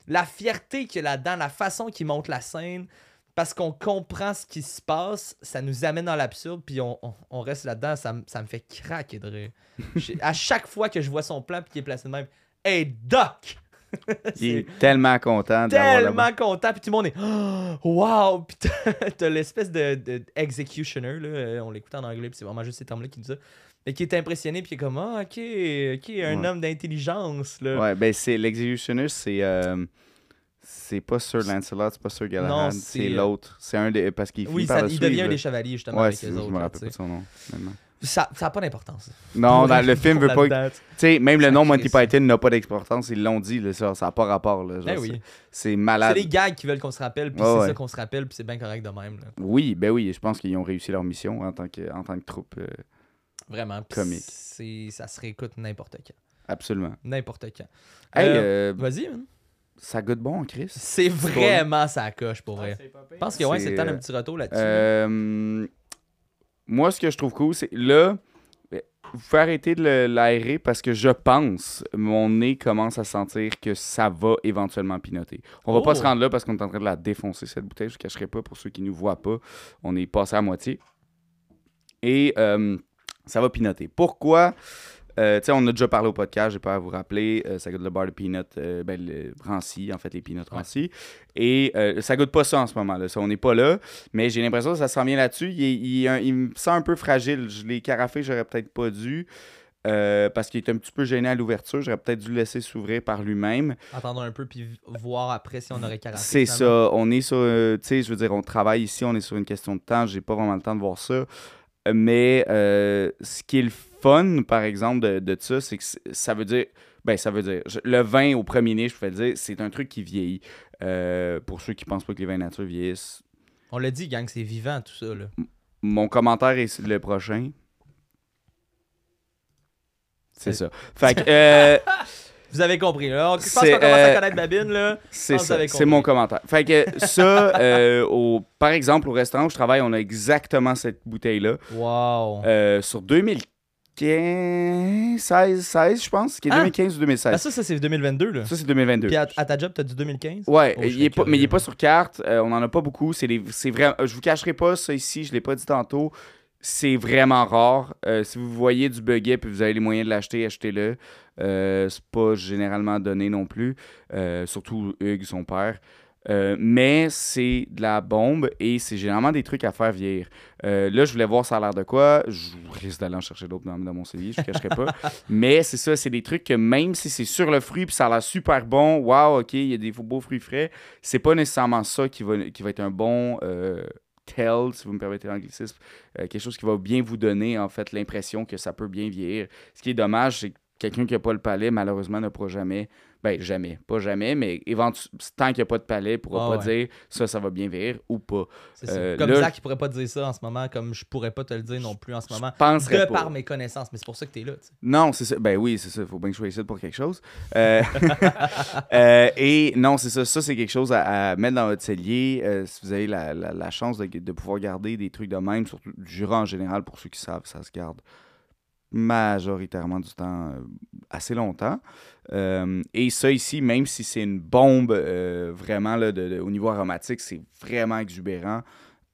la fierté qu'il y a là-dedans, la façon qu'ils montent la scène, parce qu'on comprend ce qui se passe, ça nous amène dans l'absurde, puis on, on- on reste là-dedans, ça, me- ça me fait craquer de rire. À chaque fois que je vois son plan, puis qu'il est placé de même, Hey, Doc! Il est tellement content tellement content puis tout le monde est oh, wow puis t'as- l'espèce de, de executioner là euh, on l'écoute en anglais puis c'est vraiment juste ces termes là qui nous a mais qui est impressionné puis qui est comme ah ok ok un Ouais. homme d'intelligence là Ouais, ben c'est l'executionist, c'est euh, c'est pas Sir Lancelot, c'est pas Sir Galahad, c'est euh, l'autre. C'est un des parce qu'il oui finit ça- par le il suivre, devient un des chevaliers justement Ouais, avec les je autres me là, rappelle pas de son nom. Ça ça a pas d'importance Non, dans le film veut pas. Tu sais, même le nom Monty. Python n'a pas d'exportance, ils l'ont dit, là, ça n'a pas rapport. Là, genre, ben c'est- oui C'est c'est malade. les gags qui veulent qu'on se rappelle puis c'est ouais. ça qu'on se rappelle puis c'est bien correct de même là. Oui, ben oui, je pense qu'ils ont réussi leur mission en tant que, en tant que troupe. euh, vraiment Puis Comique. c'est ça se réécoute n'importe quand absolument. n'importe quand Hey, Euh, euh, vas-y man. ça goûte bon, Chris. c'est vraiment ça coche pour vrai. Je pense que ouais, C'est, le temps d'un petit retour là-dessus. Euh, moi, ce que je trouve cool, c'est là, vous pouvez arrêter de l'aérer parce que je pense, mon nez commence à sentir que ça va éventuellement pinoter. On va Oh! pas se rendre là parce qu'on est en train de la défoncer, cette bouteille. Je ne cacherai pas pour ceux qui ne nous voient pas. On est passé à moitié. Et euh, ça va pinoter. Pourquoi? Euh, tu sais, on a déjà parlé au podcast, j'ai pas à vous rappeler. euh, ça goûte le bar de peanut, euh, ben, le Rancy, en fait, les peanuts Ouais. Rancy. Et ça goûte pas ça en ce moment. là Ça, on n'est pas là. Mais j'ai l'impression que ça s'en vient là-dessus. Il, il il me sent un peu fragile. Je l'ai carafé, j'aurais peut-être pas dû. parce qu'il est un petit peu gêné à l'ouverture. J'aurais peut-être dû le laisser s'ouvrir par lui-même. Attendons un peu puis voir après si on aurait caractère. C'est ça. On est sur. tu sais, je veux dire, on travaille ici, on est sur une question de temps. J'ai pas vraiment le temps de voir ça. Mais euh, ce qui est le fun, par exemple, de, de ça, c'est que ça veut dire. Ben, ça veut dire. le vin au premier nez, je peux le dire, c'est un truc qui vieillit. Euh, pour ceux qui pensent pas que les vins nature vieillissent, On l'a dit, gang, c'est vivant tout ça. Là. mon commentaire est le prochain. C'est C'est- ça. Fait que, euh, Vous avez compris. Là. Je pense C'est, qu'on commence à euh, connaître Babine. Là. C'est ça, c'est mon commentaire. Fait que ça, euh, au, par exemple, au restaurant où je travaille, on a exactement cette bouteille-là. Wow. Euh, sur 2015, 16, 16, je pense, qui est Ah! 2015 ou 2016. Ah, ça, ça c'est 2022. Là. ça, c'est 2022. Puis à, à ta job, t'as du 2015 Ouais, Oh, il est pas, mais il est curieux. pas sur carte. euh, on en a pas beaucoup. C'est les- c'est vrai. Je vous cacherai pas ça ici. Je l'ai pas dit tantôt. C'est vraiment rare. Euh, si vous voyez du bugget puis vous avez les moyens de l'acheter, achetez-le. Euh, c'est pas généralement donné non plus. Euh, surtout Hugues, son père. Mais c'est de la bombe et c'est généralement des trucs à faire vieillir. Là, je voulais voir ça a l'air de quoi. Je risque d'aller en chercher d'autres dans, dans mon cellier, je ne cacherai pas. mais c'est ça, c'est des trucs que même si c'est sur le fruit puis ça a l'air super bon, waouh, ok, il y a des beaux fruits frais, c'est pas nécessairement ça qui va, qui va être un bon tell, si vous me permettez l'anglicisme, euh, quelque chose qui va bien vous donner en fait l'impression que ça peut bien vieillir. Ce qui est dommage, c'est que quelqu'un qui n'a pas le palais, malheureusement, ne pourra jamais, ben jamais, pas jamais, mais tant qu'il n'y a pas de palais, il ne pourra Ah pas ouais. dire ça, ça va bien vieillir ou pas. C'est. Euh, Comme là- Zach, il pourrait pas te dire ça en ce moment, comme je pourrais pas te le dire non plus en ce moment. Je De pas. par mes connaissances, mais c'est pour ça que là. tu sais. Non, c'est ça. Ben oui, c'est ça. Il faut bien que je sois ici pour quelque chose. Euh, euh, et non, c'est ça. Ça, c'est quelque chose à, à mettre dans votre cellier. si vous avez la, la- la chance de, de pouvoir garder des trucs de même, surtout du Jura en général, pour ceux qui savent, ça se garde majoritairement du temps euh, assez longtemps. Euh, et ça ici, même si c'est une bombe euh, vraiment là, de- de- au niveau aromatique, c'est vraiment exubérant.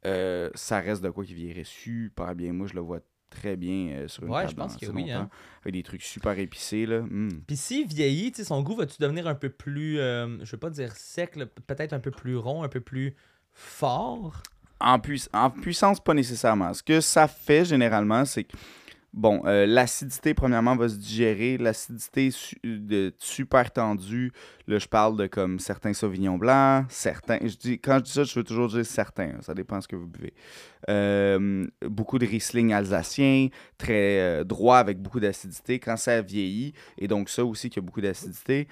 euh, ça reste de quoi qui vieillirait super bien. Moi, je le vois très bien sur une Ouais, table je pense que oui, hein. Avec des trucs super épicés, là. Mm. Puis s'il vieillit, son goût va-tu devenir un peu plus, je veux pas dire sec, peut-être un peu plus rond, un peu plus fort? En, en puissance, pas nécessairement. Ce que ça fait généralement, c'est que, bon, euh, l'acidité, premièrement, va se digérer. L'acidité de super tendue, là, je parle de comme certains sauvignons blancs, certains. Je dis, quand je dis ça, je veux toujours dire certains. hein, ça dépend ce que vous buvez. Euh, beaucoup de Riesling alsacien, très euh, droit avec beaucoup d'acidité. Quand ça vieillit, et donc ça aussi qui a beaucoup d'acidité,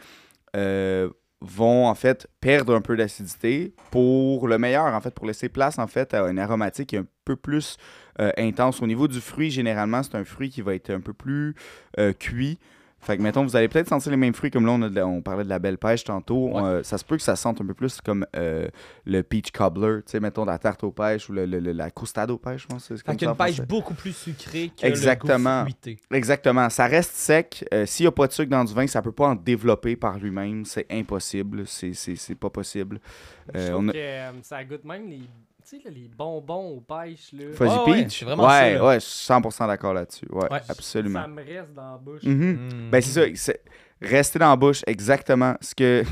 vont en fait perdre un peu d'acidité pour le meilleur, en fait, pour laisser place en fait à une aromatique un peu plus euh, intense. Au niveau du fruit, généralement, c'est un fruit qui va être un peu plus euh, cuit. Fait que, mettons, vous allez peut-être sentir les mêmes fruits comme là, on, a de la- on parlait de la belle pêche tantôt. Ouais. Euh, ça se peut que ça sente un peu plus comme euh, le peach cobbler, tu sais, mettons, la tarte aux pêches ou le, le- le- la croustade aux pêches, je pense. c'est Fait comme ça en pêche beaucoup plus sucrée que Exactement. le goût fruité. Exactement. Ça reste sec. Euh, S'il n'y a pas de sucre dans du vin, ça peut pas en développer par lui-même. C'est impossible. C'est- pas possible. Je Euh, trouve on a- que ça goûte même les, tu sais, là, les bonbons aux pêches. Là. Fuzzy Ouais, ouais, Peach? c'est vraiment ouais, ça, ouais, je suis 100% d'accord là-dessus. Ouais, Ouais. absolument. Ça me reste dans la bouche. Mhm. Mm. Ben, c'est ça. c'est- Rester dans la bouche, exactement ce que.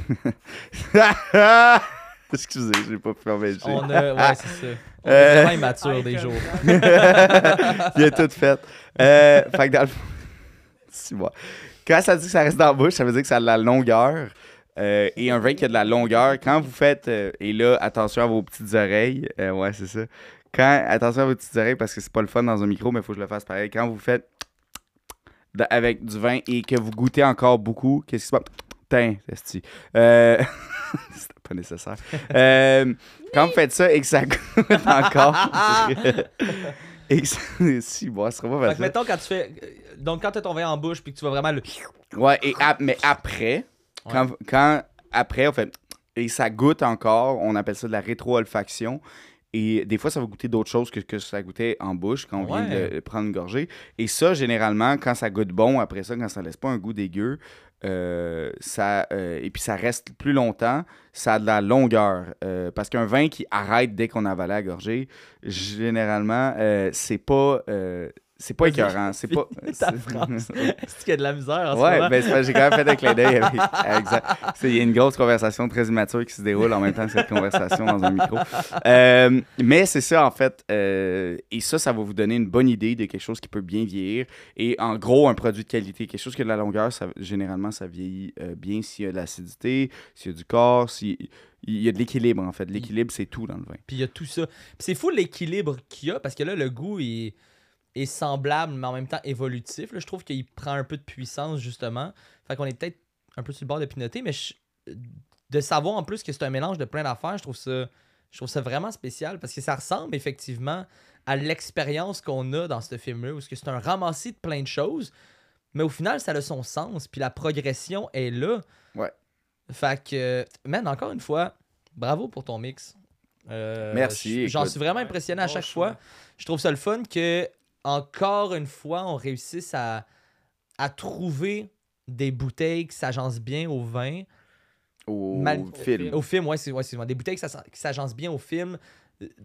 Excusez, j'ai pas pu fermer le jeu. On a, ouais, c'est ça. On Euh, est vraiment immature des jours. Il a tout fait. Euh, fait que dans le fond- Six mois. Quand ça dit que ça reste dans la bouche, ça veut dire que ça a de la longueur. Euh, et un vin qui a de la longueur, quand vous faites. euh, et là, attention à vos petites oreilles. Euh, ouais, c'est ça. Quand, attention à vos petites oreilles parce que c'est pas le fun dans un micro, mais il faut que je le fasse pareil. Quand vous faites avec du vin et que vous goûtez encore beaucoup, qu'est-ce qui se passe? Tain, esti. Euh... C'était pas nécessaire. Quand vous faites ça et que ça goûte encore. et que ça... si, bon, ce sera pas facile. mettons quand tu fais. Donc quand tu as ton vin en bouche puis que tu vas vraiment le. Ouais, et ap- mais après, quand, quand après, on fait et ça goûte encore, on appelle ça de la rétro-olfaction. Et des fois, ça va goûter d'autres choses que, que ça goûtait en bouche quand on vient de prendre une gorgée. Et ça, généralement, quand ça goûte bon, après ça, quand ça laisse pas un goût dégueu, euh, ça, euh, et puis ça reste plus longtemps, ça a de la longueur. Euh, parce qu'un vin qui arrête dès qu'on avale la gorgée, généralement, c'est pas, c'est pas écœurant. C'est pas. ta phrase. Est-ce qu'il y a de la misère en ce Ouais, moment? ben c'est parce que j'ai quand même fait un clin d'œil avec. exact. C'est- Il y a une grosse conversation très immature qui se déroule en même temps que cette conversation dans un micro. Euh, mais c'est ça, en fait. euh, et ça, ça va vous donner une bonne idée de quelque chose qui peut bien vieillir. Et en gros, un produit de qualité. Quelque chose qui a de la longueur, ça, généralement, ça vieillit euh, bien s'il y a de l'acidité, s'il y a du corps, s'il il y a de l'équilibre, en fait. L'équilibre, c'est tout dans le vin. Puis il y a tout ça. Puis c'est fou l'équilibre qu'il y a parce que là, le goût est, est semblable, mais en même temps évolutif. Là, je trouve qu'il prend un peu de puissance, justement. Fait qu'on est peut-être un peu sur le bord de pinoter, mais je- de savoir en plus que c'est un mélange de plein d'affaires, je trouve ça. Je trouve ça vraiment spécial parce que ça ressemble effectivement à l'expérience qu'on a dans ce film-là, où c'est que c'est un ramassis de plein de choses, mais au final, ça a son sens, puis la progression est là. Ouais. Fait que, man, encore une fois, bravo pour ton mix. Euh, Merci, J'en suis vraiment impressionné à chaque fois. Je trouve ça le fun que, encore une fois, on réussisse à, à trouver des bouteilles qui s'agencent bien au vin. Au Mal- film. Au film, ouais, c'est ouais, des bouteilles qui s'agencent bien au film.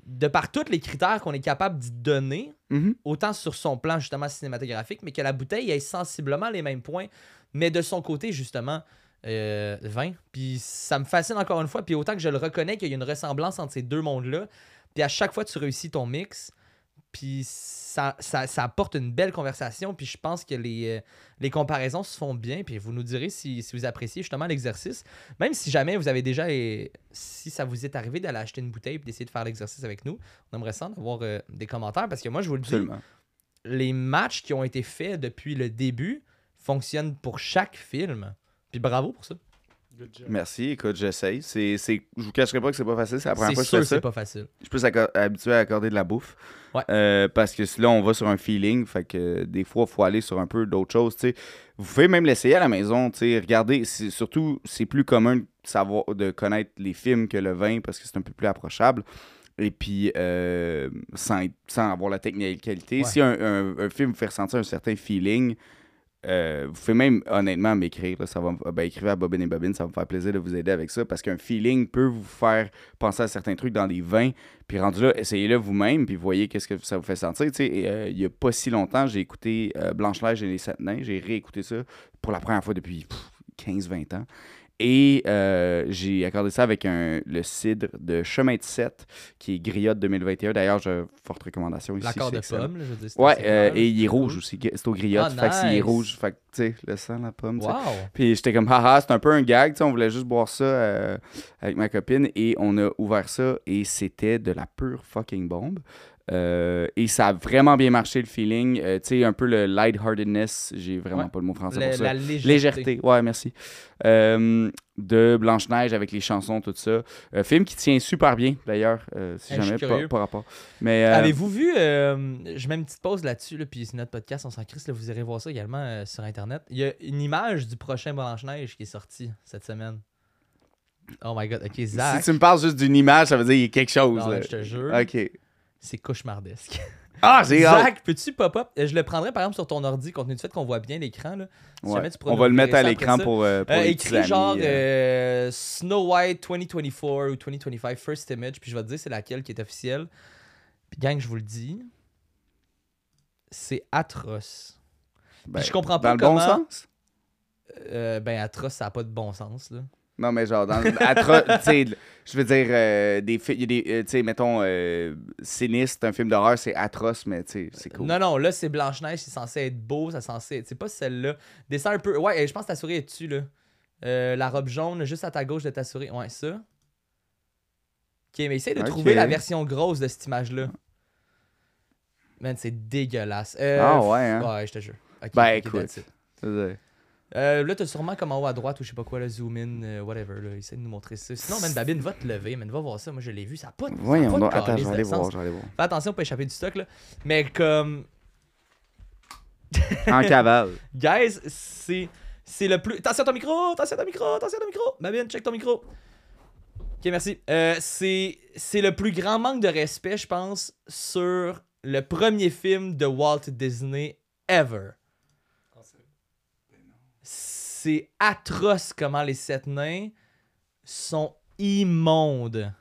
De par tous les critères qu'on est capable d'y donner, Mhm. autant sur son plan justement cinématographique, mais que la bouteille ait sensiblement les mêmes points, mais de son côté justement euh, vin. Puis ça me fascine encore une fois, puis autant que je le reconnais qu'il y a une ressemblance entre ces deux mondes-là, puis à chaque fois tu réussis ton mix, puis ça, ça, ça apporte une belle conversation, puis je pense que les, euh, les comparaisons se font bien, puis vous nous direz si, si vous appréciez justement l'exercice. Même si jamais vous avez déjà, si ça vous est arrivé d'aller acheter une bouteille et d'essayer de faire l'exercice avec nous, on aimerait ça en avoir euh, des commentaires, parce que moi je vous le dis, Absolument. les matchs qui ont été faits depuis le début fonctionnent pour chaque film. Puis bravo pour ça. Good job. Merci, écoute, j'essaye. C'est, c'est, je vous cacherai pas que c'est pas facile, c'est la première C'est fois que je sûr fais que ça. c'est pas facile. Je suis plus acco- habitué à accorder de la bouffe. Ouais. Euh, parce que là, on va sur un feeling. Fait que des fois, il faut aller sur un peu d'autres choses. tu sais. Vous pouvez même l'essayer à la maison. tu sais. Regardez, c'est- surtout, c'est plus commun de, savoir, de connaître les films que le vin parce que c'est un peu plus approchable. Et puis, euh, sans, être- sans avoir la technique qualité. Ouais. Si un, un- un film vous fait ressentir un certain feeling, euh, vous pouvez même honnêtement m'écrire. Ça va, ben, écrivez à Bobine et Bobine, ça va me faire plaisir de vous aider avec ça parce qu'un feeling peut vous faire penser à certains trucs dans les vins. Puis rendu là, essayez-le vous-même, puis voyez qu'est-ce que ça vous fait sentir. Euh, il y a pas si longtemps, j'ai écouté euh, Blanche-Neige et les Sept Nains. J'ai réécouté ça pour la première fois depuis pff, 15-20 ans. Et euh, j'ai accordé ça avec un, le cidre de Chemin de Sète, qui est Griotte 2021. D'ailleurs, je forte recommandation ici. L'accord de pomme, là, je veux dire. Ouais, euh, et il est rouge aussi. C'est au griotte. Ah, fait que s'il est rouge, fait que, tu sais, le sang, la pomme. Wow. Puis j'étais comme, haha, c'est un peu un gag, tu sais, on voulait juste boire ça euh, avec ma copine et on a ouvert ça et c'était de la pure fucking bombe. Euh, et ça a vraiment bien marché le feeling. Euh, tu sais, un peu le lightheartedness, j'ai vraiment Ouais. pas le mot français Le- pour ça. la légèreté. Légèreté, ouais, merci. Euh, de Blanche-Neige avec les chansons, tout ça. Euh, film qui tient super bien, d'ailleurs, si Hey, suis jamais, pas rapport. Mais, Avez-vous vu, je mets une petite pause là-dessus, là, puis c'est notre podcast, on s'en crisse, là, vous irez voir ça également sur Internet. Il y a une image du prochain Blanche-Neige qui est sorti cette semaine. Oh my god, ok, si Zach. tu me parles juste d'une image, ça veut dire qu'il y a quelque chose. Non, là. je te jure, Ok. C'est cauchemardesque. Ah, hâte. Zach, peux-tu pop-up Euh, Je le prendrais par exemple sur ton ordi, compte tenu du fait qu'on voit bien l'écran. là. Si Ouais. jamais tu pourrais On va le mettre à l'écran pour, euh, pour Euh, les amis, genre euh. Snow White 2024 ou 2025 First Image, puis je vais te dire c'est laquelle qui est officielle. Puis gang, je vous le dis, c'est atroce. Ben, je comprends pas Dans le bon comment- sens? Ben atroce, ça a pas de bon sens là. Non, mais genre, dans je veux dire, euh, des euh, tu sais, mettons, euh, Sinistre, un film d'horreur, c'est atroce, mais tu sais, c'est cool. Non, non, là c'est Blanche-Neige, c'est censé être beau, c'est censé être. C'est pas celle-là. Descends un peu. Ouais, je pense que ta souris est dessus là. Euh, la robe jaune, juste à ta gauche de ta souris. Ouais, ça. Ok, mais essaye de trouver la version grosse de cette image-là. Man, c'est dégueulasse. Ah ouais, hein? Ouais, je te jure. Ok, Ben, ok, écoute. Euh, là, t'as sûrement comme en haut à droite ou je sais pas quoi, là, zoom in, euh, whatever. Là, essaye de nous montrer ça. Sinon, man, Babine, va te lever, man, va voir ça. Moi, je l'ai vu, ça Voyons pas de donc, attends, je vais aller voir, je vais aller voir. Fais attention pour échapper du stock, là. Mais comme. En cavale. Guys, c'est c'est le plus. Attention à ton micro, attention à ton micro, attention à ton micro. Babine, check ton micro. Ok, merci. Euh, c'est c'est le plus grand manque de respect, je pense, sur le premier film de Walt Disney ever. C'est atroce comment les sept nains sont immondes.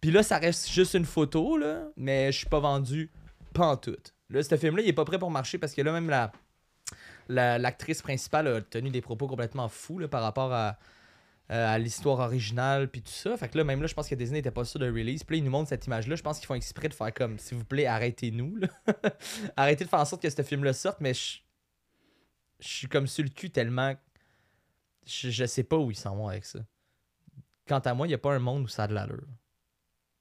Puis là, ça reste juste une photo, là, mais je suis pas vendu pantoute. Là, ce film-là, il est pas prêt pour marcher parce que là, même la la- l'actrice principale a tenu des propos complètement fous là, par rapport à, euh, à l'histoire originale puis tout ça. Fait que là, même là, je pense que Disney n'était pas sûr de release. Puis là, ils nous montrent cette image-là. Je pense qu'ils font exprès de faire comme, s'il vous plaît, arrêtez-nous. là. Arrêtez de faire en sorte que ce film-là sorte, mais je je suis comme sur le cul tellement. Je, je sais pas où ils s'en vont avec ça. Quant à moi, il n'y a pas un monde où ça a de l'allure.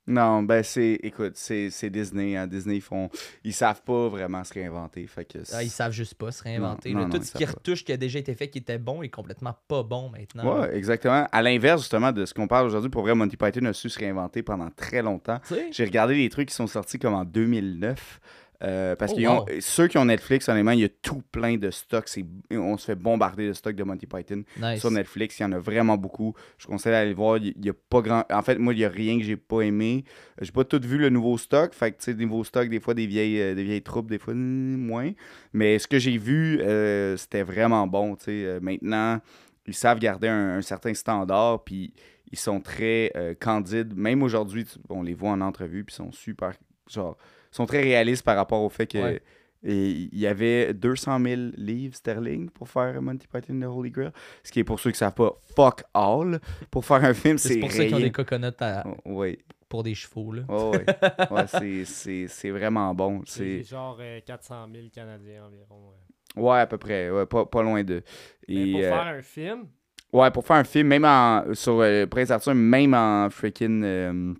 Non, ben c'est, écoute, c'est Disney. Hein. Disney, ils font, ils savent pas vraiment se réinventer. Fait que Ah, ils savent juste pas se réinventer. Non, là. non, Tout non, ce qui pas. retouche qui a déjà été fait, qui était bon, est complètement pas bon maintenant. Ouais, exactement. À l'inverse, justement, de ce qu'on parle aujourd'hui, pour vrai, Monty Python a su se réinventer pendant très longtemps. J'ai regardé les trucs qui sont sortis comme en 2009. Euh, parce Oh, que wow. ceux qui ont Netflix, honnêtement, il y a tout plein de stocks. On se fait bombarder de stocks de Monty Python Nice. sur Netflix. Il y en a vraiment beaucoup. Je conseille d'aller le voir. Il a pas grand. En fait, moi, il y a rien que j'ai pas aimé. J'ai pas tout vu le nouveau stock. Fait que, tu sais, des nouveaux stocks, des fois, des vieilles, euh, des vieilles troupes, des fois, moins. Mais ce que j'ai vu, euh, c'était vraiment bon. tu sais. Maintenant, ils savent garder un, un certain standard. Puis ils sont très candides. Même aujourd'hui, on les voit en entrevue. Puis ils sont super. Genre, sont très réalistes par rapport au fait que. Ouais. Et il y avait 200 000 livres sterling pour faire Monty Python The Holy Grail. Ce qui est pour ceux qui savent pas, fuck all. Pour faire un film, C'est c'est pour ça qu'ils ont des coconuts à- Oh, Oui, pour des chevaux. Là. oh, ouais. Ouais, c'est- vraiment bon. C'est genre euh, 400 000 Canadiens environ. ouais. Ouais, à peu près. Ouais, pas, pas loin de. Mais Et, pour euh, faire un film, Ouais, pour faire un film, même en, sur euh, Prince Arthur, même en freaking euh,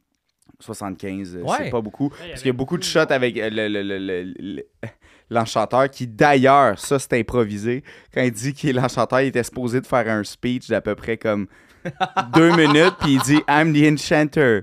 75, euh, Ouais. c'est pas beaucoup. Parce qu'il y a beaucoup de shots avec euh, le- le- le- le- le- l'enchanteur qui, d'ailleurs, ça c'est improvisé. Quand il dit est l'enchanteur, il était supposé de faire un speech d'à peu près comme deux minutes, puis il dit I'm the enchanter.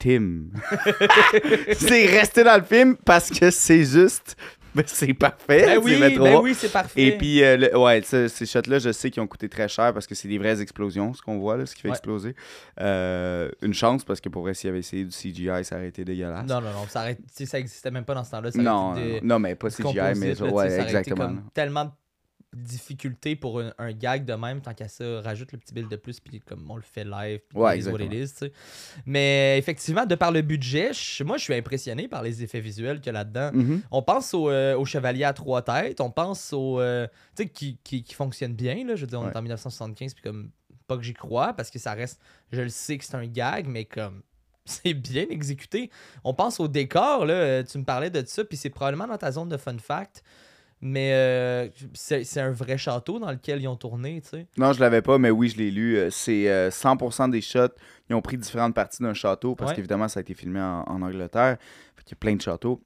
Tim. c'est resté dans le film parce que c'est juste Ben, c'est parfait. Ben oui, ben oui, c'est parfait. Et puis, euh, le- ouais, ces shots-là, je sais qu'ils ont coûté très cher parce que c'est des vraies explosions, ce qu'on voit, là, ce qui fait Ouais. exploser. Euh, une chance parce que pour vrai, s'ils avaient essayé du CGI, ça aurait été dégueulasse. Non, non, non, ça, aurait- ça existait même pas dans ce temps-là. ça non, non, des- non, mais pas CGI, mais ouais, ça aurait été exactement. comme tellement de difficultés pour un, un gag de même, tant qu'à ça, rajoute le petit bill de plus, puis comme on le fait live, puis Ouais, tu sais. Mais effectivement, de par le budget, je- moi, je suis impressionné par les effets visuels qu'il y a là-dedans. Mhm. On pense au, euh, au chevalier à trois têtes, on pense au. euh, tu sais, qui, qui, qui fonctionne bien, là. Je veux dire, on Ouais. est en 1975, puis comme. Pas que j'y crois, parce que ça reste. Je le sais que c'est un gag, mais comme. C'est bien exécuté. On pense au décor, là. euh, Tu me parlais de ça, puis c'est probablement dans ta zone de fun fact. Mais euh, c'est un vrai château dans lequel ils ont tourné, tu sais. Non, je l'avais pas, mais oui, je l'ai lu. Euh, C'est euh, 100% des shots. Ils ont pris différentes parties d'un château parce Ouais. qu'évidemment, ça a été filmé en, en Angleterre. Fait qu'il y a plein de châteaux.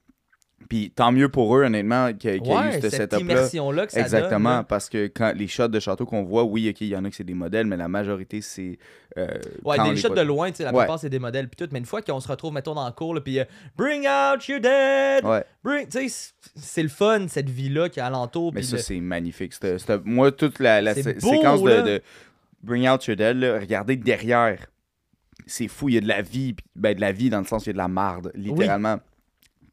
Puis tant mieux pour eux, honnêtement, qu'il y a eu ce cette setup-là. immersion-là que ça Exactement, donne. parce que quand les shots de château qu'on voit, oui, ok, il y en a que c'est des modèles, mais la majorité, c'est. euh, Ouais, des shots de loin, tu sais, la Ouais. plupart c'est des modèles puis tout, mais une fois qu'on se retrouve mettons dans le cours puis euh, bring out your dead, Ouais, bring, tu sais, c'est- le fun cette vie là qui est alentour mais ça, le- c'est magnifique. Moi, toute la, la C'est sé- beau, séquence de, Bring Out Your Dead, là, regardez derrière. C'est fou, il y a de la vie. puis- Ben, de la vie dans le sens, il y a de la marde, littéralement.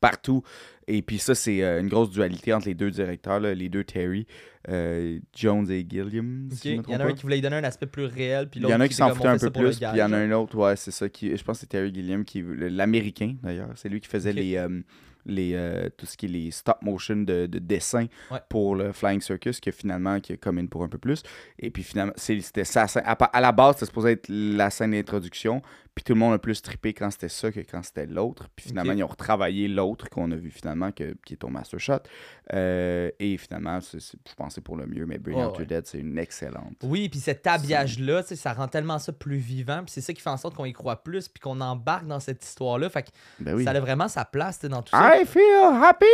Partout. Et puis ça, c'est euh, une grosse dualité entre les deux directeurs, là, les deux Terry, euh, Jones et Gilliam. Si Il y en a un qui voulait donner un aspect plus réel puis Il y en a l'autre qui était s'en on un peu le plus, puis il y en a un autre, ouais, c'est ça qui. Je pense que c'est Terry Gilliam qui l'américain d'ailleurs. C'est lui qui faisait les, euh, les euh, tout ce qui est les stop motion de, de dessin Ouais. pour le Flying Circus, qui a finalement qui in pour un peu plus. Et puis finalement, c'était ça. À, à la base, c'était supposé être la scène d'introduction. Puis tout le monde a plus trippé quand c'était ça que quand c'était l'autre. Puis finalement, ils ont retravaillé l'autre qu'on a vu finalement, que- qui est ton Master Shot. Euh, et finalement, c'est- c'est- je c'est pour le mieux. Mais Bring Ouais, Out ouais. Your Dead, c'est une excellente. Oui, puis cet habillage-là, ça rend tellement ça plus vivant, puis c'est ça qui fait en sorte qu'on y croit plus, puis qu'on embarque dans cette histoire-là. Fait que Ben oui. ça a vraiment sa place dans tout ça. I feel happy!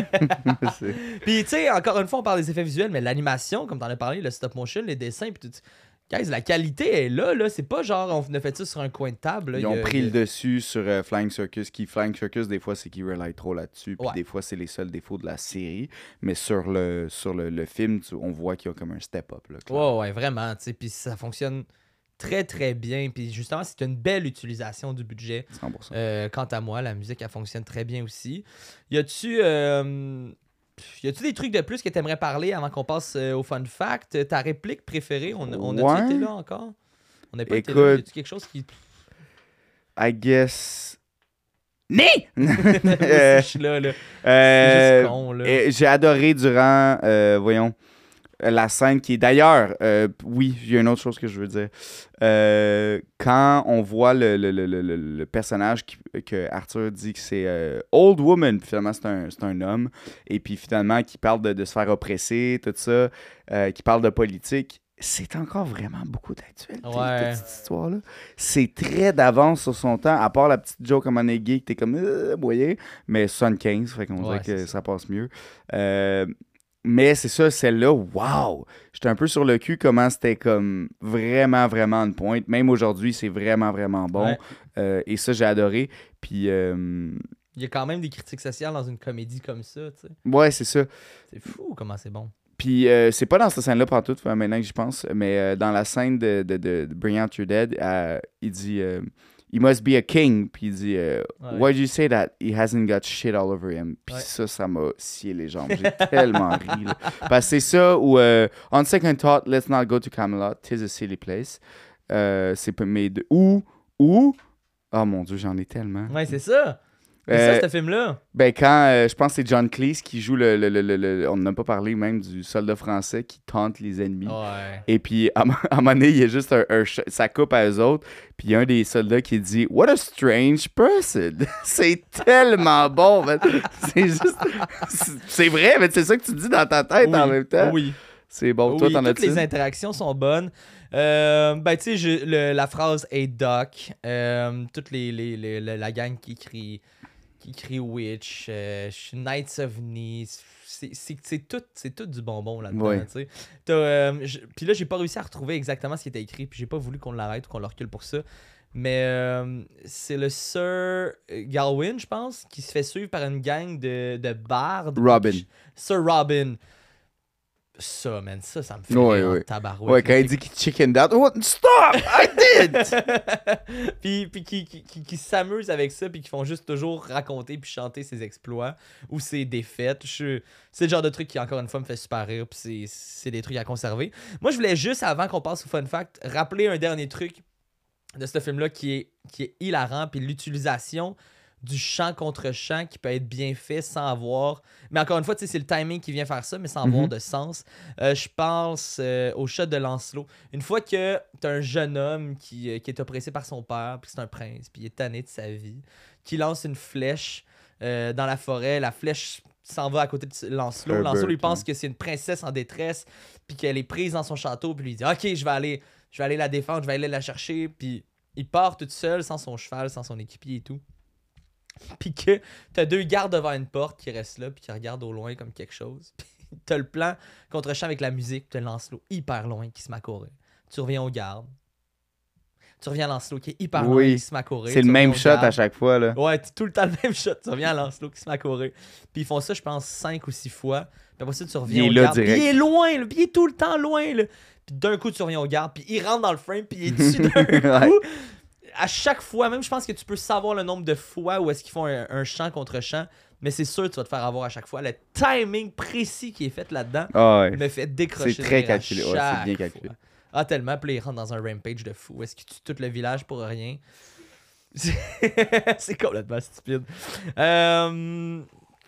Puis, tu sais, encore une fois, on parle des effets visuels, mais l'animation, comme t'en as parlé, le stop motion, les dessins, puis tout. Guys, la qualité est là, là. C'est pas genre on a fait ça sur un coin de table. là. Ils ont a- pris le dessus sur euh, Flying Circus. Qui, Flying Circus, des fois, c'est qu'ils rely trop là-dessus. Puis Ouais. des fois, c'est les seuls défauts de la série. Mais sur le, sur le, le film, tu- on voit qu'il y a comme un step-up. Ouais, ouais, vraiment. Puis ça fonctionne très, très bien. Puis justement, c'est une belle utilisation du budget. 100%. Euh, quant à moi, la musique, elle fonctionne très bien aussi. Y a-tu. euh, Y a-tu des trucs de plus que t'aimerais parler avant qu'on passe euh, au fun fact? Ta réplique préférée, on, on a-tu été là encore? On n'a pas été là. Y Écoute. a-tu quelque chose qui. I guess. Né! Euh, J'ai adoré durant, euh, voyons, euh, la scène qui est d'ailleurs, euh, oui, il y a une autre chose que je veux dire. Euh, quand on voit le, le, le, le, personnage qui- que Arthur dit que c'est euh, Old Woman, puis finalement c'est un, c'est un homme, et puis finalement qui parle de, de se faire oppresser, tout ça, euh, qui parle de politique. C'est encore vraiment beaucoup d'actualité, Ouais. cette histoire-là. C'est très d'avance sur son temps, à part la petite joke comme on est gay, que t'es comme, euh, moyen, mais 75, fait qu'on Ouais, dirait que ça. ça. passe mieux. Euh, mais c'est ça, celle-là, wow! J'étais un peu sur le cul comment c'était comme vraiment, vraiment une pointe. Même aujourd'hui, c'est vraiment, vraiment bon. Ouais. Euh, et ça, j'ai adoré. Puis, euh, Il y a quand même des critiques sociales dans une comédie comme ça, tu sais. ouais, c'est ça. C'est fou comment c'est bon. Puis euh, c'est pas dans cette scène-là pour tout, maintenant que j'y pense, mais euh, dans la scène de, de, de, de Bring Out Your Dead, euh, il dit euh, He must be a king. Puis il dit euh, Ouais. Why do you say that? He hasn't got shit all over him. Puis Ouais. ça, ça m'a scié les jambes. J'ai tellement ri. là. Parce que c'est ça où, euh, On second thought, let's not go to Camelot. Tis a silly place. Euh, c'est pas deux. Ou, ou, oh mon dieu, j'en ai tellement. Ouais, c'est ça. C'est Euh, ça, ce film-là? ben, quand euh, je pense que c'est John Cleese qui joue le, le- le- le- On n'a pas parlé même du soldat français qui tente les ennemis. Ouais. Et puis, à, un moment donné, il y a juste un, ça coupe à eux autres. Puis il y a un des soldats qui dit What a strange person. c'est tellement bon. C'est juste. c'est- vrai, mais c'est ça que tu dis dans ta tête en même temps. Oui. C'est bon. Toi, t'en toutes as-tu? les interactions sont bonnes. Euh, ben, tu sais, la phrase Hey Doc, euh, toute les, les- les- la, la gang qui crie, qui crie Witch, euh, Knights of Nice, c'est- tout, tout du bonbon là-dedans. Euh, Puis là, j'ai pas réussi à retrouver exactement ce qui était écrit, puis j'ai pas voulu qu'on l'arrête ou qu'on le recule pour ça. Mais euh, c'est le Sir Galwin, je pense, qui se fait suivre par une gang de, de bardes. Robin. Sir Robin. Ça, man, ça, ça me fait rire en ouais. tabarouette. Ouais, là. quand il dit qu'il chickened out. What? Stop! I did! puis puis qui, qui, qui, qui s'amusent avec ça, puis qui font juste toujours raconter puis chanter ses exploits ou ses défaites. Je- C'est le genre de truc qui, encore une fois, me fait super rire, puis c'est- c'est des trucs à conserver. Moi, je voulais juste, avant qu'on passe au fun fact, rappeler un dernier truc de ce film-là qui est, qui est hilarant, puis l'utilisation du chant contre chant qui peut être bien fait sans avoir. Mais encore une fois, tu c'est le timing qui vient faire ça, mais sans avoir Mhm. de sens. Euh, je pense euh, au shot de Lancelot. Une fois que t'as un jeune homme qui, euh, qui est oppressé par son père, puis c'est un prince, puis il est tanné de sa vie, qui lance une flèche dans la forêt, la flèche s'en va à côté de Lancelot. Herbert, Lancelot, lui pense que c'est une princesse en détresse, puis qu'elle est prise dans son château, puis lui dit Ok, je vais aller, je vais aller la défendre, je vais aller la chercher, puis il part tout seul, sans son cheval, sans son équipier et tout. Puis que t'as deux gardes devant une porte qui restent là, puis qui regardent au loin comme quelque chose. Puis t'as le plan contre champ avec la musique, puis t'as Lancelot hyper loin qui se met à courir. Tu reviens aux gardes. Tu reviens à Lancelot qui est hyper loin Oui. qui se met à courir. C'est le même aux shot à gardes. chaque fois, là. Ouais, tout le temps le même shot. Tu reviens à Lancelot qui se met à courir. Puis ils font ça, je pense, cinq ou six fois. Puis après ça, tu reviens Il est au là garde. Puis direct. il est loin, là. Puis il est tout le temps loin, là. Puis d'un coup, tu reviens au garde. Puis il rentre dans le frame. Puis il est dessus d'un Ouais. coup. À chaque fois, même je pense que tu peux savoir le nombre de fois où est-ce qu'ils font un, un chant contre chant. Mais c'est sûr que tu vas te faire avoir à chaque fois. Le timing précis qui est fait là-dedans Ah ouais. me fait décrocher. C'est très calculé, ouais, c'est bien calculé. fois. Ah, tellement. Puis là, il rentre dans un rampage de fou. Est-ce qu'il tue tout le village pour rien? C'est c'est complètement stupide. Euh,